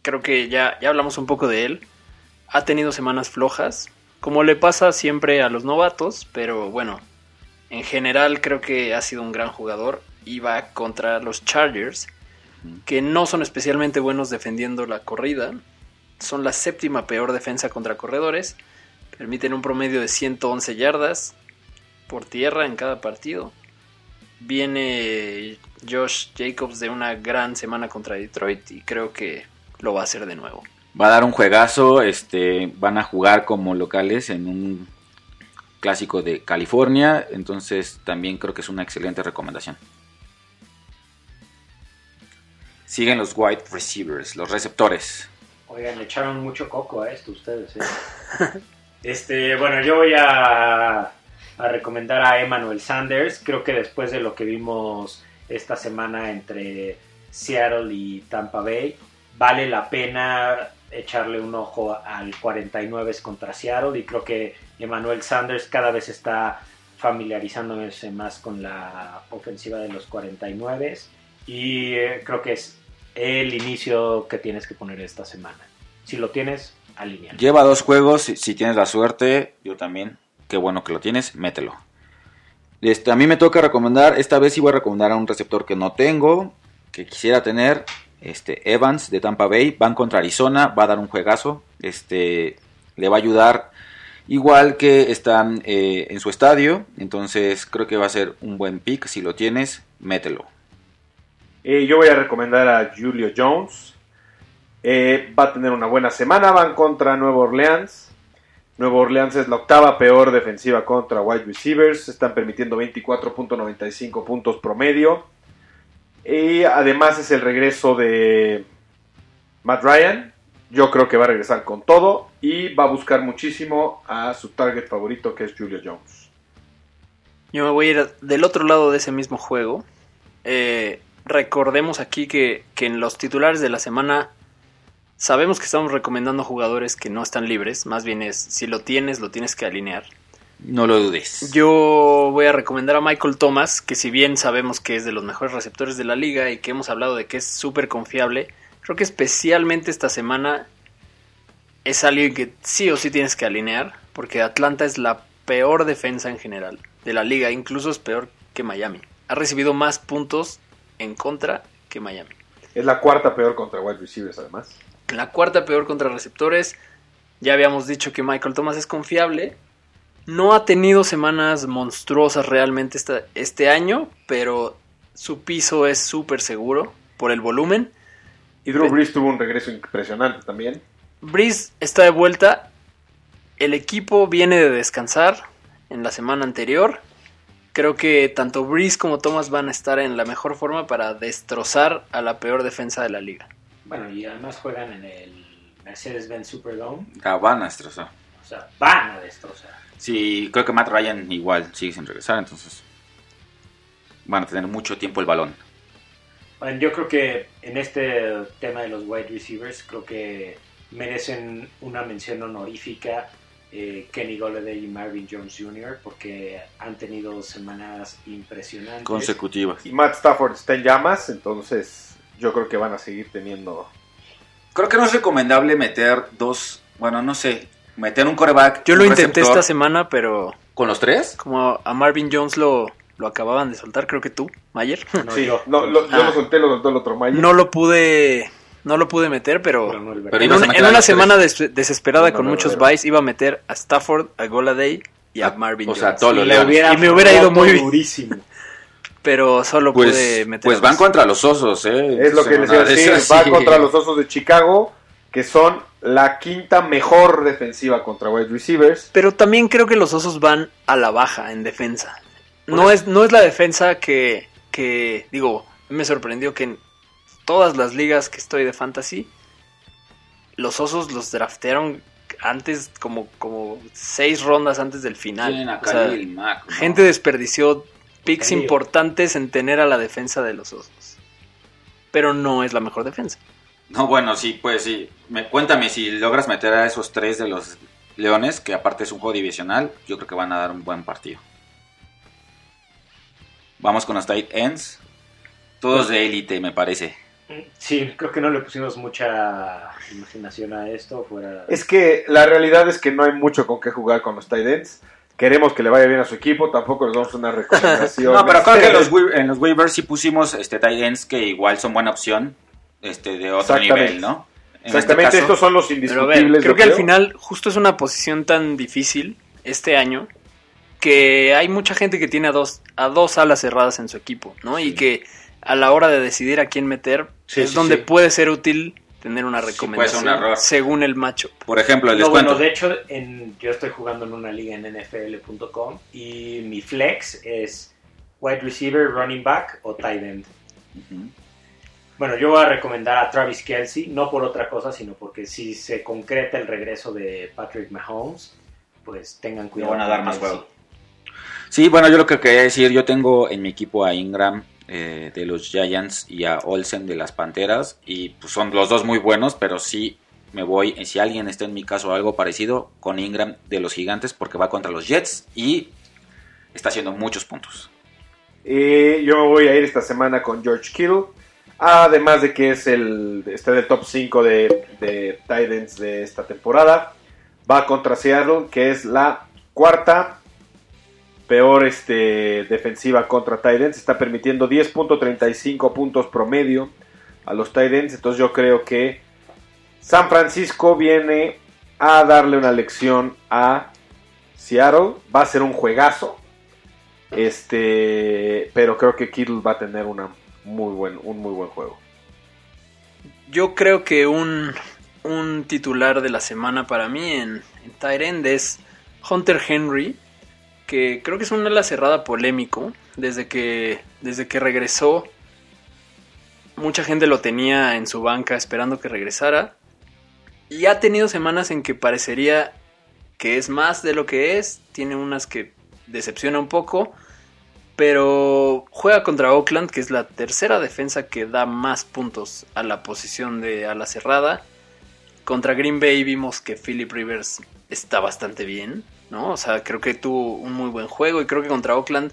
creo que ya, ya hablamos un poco de él. Ha tenido semanas flojas, como le pasa siempre a los novatos, pero bueno, en general creo que ha sido un gran jugador y va contra los Chargers, que no son especialmente buenos defendiendo la corrida. Son la séptima peor defensa contra corredores. Permiten un promedio de 111 yardas por tierra en cada partido. Viene Josh Jacobs de una gran semana contra Detroit y creo que lo va a hacer de nuevo. Va a dar un juegazo, este, van a jugar como locales en un clásico de California, entonces también creo que es una excelente recomendación. Siguen los wide receivers, los receptores. Oigan, le echaron mucho coco a esto ustedes. ¿eh? este, bueno, yo voy a, a recomendar a Emmanuel Sanders. Creo que después de lo que vimos esta semana entre Seattle y Tampa Bay, vale la pena echarle un ojo al 49 contra Seattle y creo que Emmanuel Sanders cada vez está familiarizándose más con la ofensiva de los 49 y eh, creo que es el inicio que tienes que poner esta semana. Si lo tienes, alinea. Lleva dos juegos, si, si tienes la suerte, yo también, qué bueno que lo tienes, mételo. Este, a mí me toca recomendar, esta vez sí voy a recomendar a un receptor que no tengo, que quisiera tener, este Evans de Tampa Bay, van contra Arizona, va a dar un juegazo, este le va a ayudar igual que están eh, en su estadio, entonces creo que va a ser un buen pick, si lo tienes, mételo. Yo voy a recomendar a Julio Jones. Eh, va a tener una buena semana. Van contra Nueva Orleans. Nueva Orleans es la octava peor defensiva contra wide receivers. Están permitiendo 24.95 puntos promedio. Y además es el regreso de Matt Ryan. Yo creo que va a regresar con todo y va a buscar muchísimo a su target favorito que es Julio Jones. Yo me voy a ir del otro lado de ese mismo juego. Eh, recordemos aquí que, que en los titulares de la semana sabemos que estamos recomendando jugadores que no están libres. Más bien es, si lo tienes, lo tienes que alinear. No lo dudes. Yo voy a recomendar a Michael Thomas, que si bien sabemos que es de los mejores receptores de la liga y que hemos hablado de que es súper confiable, creo que especialmente esta semana es alguien que sí o sí tienes que alinear, porque Atlanta es la peor defensa en general de la liga, incluso es peor que Miami. Ha recibido más puntos en contra que Miami. Es la cuarta peor contra wide receivers además. La cuarta peor contra receptores. Ya habíamos dicho que Michael Thomas es confiable. No ha tenido semanas monstruosas realmente esta- este año, pero su piso es súper seguro por el volumen. Y Drew Brees tuvo un regreso impresionante también. Breeze está de vuelta. El equipo viene de descansar en la semana anterior. Creo que tanto Breeze como Thomas van a estar en la mejor forma para destrozar a la peor defensa de la liga. Bueno, y además juegan en el Mercedes-Benz Superdome. La van a destrozar. O sea, van a destrozar. Sí, creo que Matt Ryan igual sigue sin regresar, entonces van a tener mucho tiempo el balón. Bueno, yo creo que en este tema de los wide receivers, creo que merecen una mención honorífica eh, Kenny Golladay y Marvin Jones Jr. porque han tenido semanas impresionantes. Consecutivas. Y Matt Stafford está en llamas, entonces yo creo que van a seguir teniendo... Creo que no es recomendable meter dos, bueno, no sé, meter un coreback. Yo lo intenté esta semana, pero ¿Con los tres? como a Marvin Jones lo, lo acababan de soltar, creo que tú, Mayer. No, sí, yo. no, lo- yo Ah. lo solté, lo soltó el otro Mayer. No lo pude, no lo pude meter, pero, Pero no el Pero en, un- una semana des- desesperada No, con no, muchos buys iba a meter a Stafford, a Goladay y a Ah, Marvin o sea, Jones. todos Y le hubiera Y me hubiera ido muy bien. durísimo. pero solo Pues, pude meter. pues van contra los osos, ¿eh? Es lo que les iba a decir, Es va así. contra los Osos de Chicago, que son la quinta mejor defensiva contra wide receivers. Pero también creo que los osos van a la baja en defensa. No es, no es la defensa que, que, digo, me sorprendió que en todas las ligas que estoy de fantasy, los osos los draftearon antes, como, como seis rondas antes del final. Gente desperdició picks importantes en tener a la defensa de los osos. Pero no es la mejor defensa. No, bueno, sí, pues sí. Me, cuéntame si logras meter a esos tres de los Leones, que aparte es un juego divisional, yo creo que van a dar un buen partido. Vamos con los tight ends. Todos de élite, me parece. Sí, creo que no le pusimos mucha imaginación a esto. Fuera... Es que la realidad es que no hay mucho con qué jugar con los tight ends. Queremos que le vaya bien a su equipo, tampoco les damos una recomendación. No, pero creo que los en los waivers sí pusimos este, tight ends que igual son buena opción este, de otro Exactamente. nivel, ¿no? En Exactamente, este caso, estos son los Pero indiscutibles. ver, creo que al final justo es una posición tan difícil este año que hay mucha gente que tiene a dos, a dos alas cerradas en su equipo, ¿no? Y que a la hora de decidir a quién meter Sí, es sí, donde sí. puede ser útil tener una recomendación un error. según el macho. Por ejemplo, les No, bueno, de hecho, en, yo estoy jugando en una liga en NFL.com y mi flex es wide receiver, running back o tight end. Ujú. Bueno, yo voy a recomendar a Travis Kelsey, no por otra cosa, sino porque si se concreta el regreso de Patrick Mahomes, pues tengan cuidado. van a dar más Kelsey. juego. Sí, bueno, yo lo que quería decir, yo tengo en mi equipo a Ingram eh, de los Giants y a Olsen de las Panteras y pues, son los dos muy buenos, pero sí me voy, si alguien está en mi caso algo parecido, con Ingram de los Gigantes porque va contra los Jets y está haciendo muchos puntos. Eh, yo me voy a ir esta semana con George Kittle. Además de que es el está en el top 5 de, de tight ends de esta temporada. Va contra Seattle, que es la cuarta peor este, defensiva contra tight ends. Está permitiendo 10.35 puntos promedio a los tight ends. Entonces yo creo que San Francisco viene a darle una lección a Seattle. Va a ser un juegazo. Este, pero creo que Kittle va a tener una muy buen, un muy buen juego. Yo creo que un, un titular de la semana para mí en, en tight end es Hunter Henry, que creo que es un ala cerrada polémico. Desde que, desde que regresó, mucha gente lo tenía en su banca esperando que regresara. Y ha tenido semanas en que parecería que es más de lo que es. Tiene unas que decepciona un poco. Pero juega contra Oakland, que es la tercera defensa que da más puntos a la posición de ala cerrada. Contra Green Bay vimos que Philip Rivers está bastante bien, ¿no? O sea, creo que tuvo un muy buen juego y creo que contra Oakland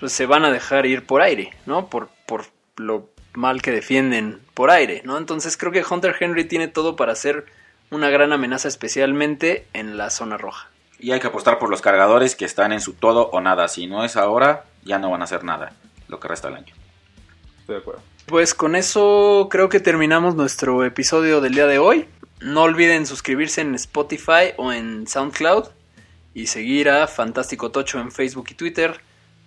pues, se van a dejar ir por aire, ¿no? Por, por lo mal que defienden por aire, ¿no? Entonces creo que Hunter Henry tiene todo para ser una gran amenaza, especialmente en la zona roja. Y hay que apostar por los cargadores que están en su todo o nada. Si no es ahora, ya no van a hacer nada lo que resta del año. Estoy de acuerdo. Pues con eso creo que terminamos nuestro episodio del día de hoy. No olviden suscribirse en Spotify o en SoundCloud y seguir a Fantástico Tocho en Facebook y Twitter,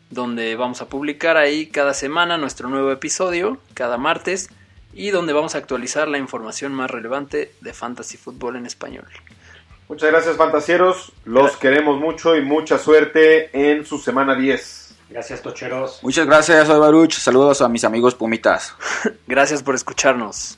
donde vamos a publicar ahí cada semana nuestro nuevo episodio, cada martes, y donde vamos a actualizar la información más relevante de Fantasy Football en español. Muchas gracias, fantasieros. Los queremos mucho y mucha suerte en su semana 10. Gracias, Tocheros. Muchas gracias, soy Baruch. Saludos a mis amigos Pumitas. Gracias por escucharnos.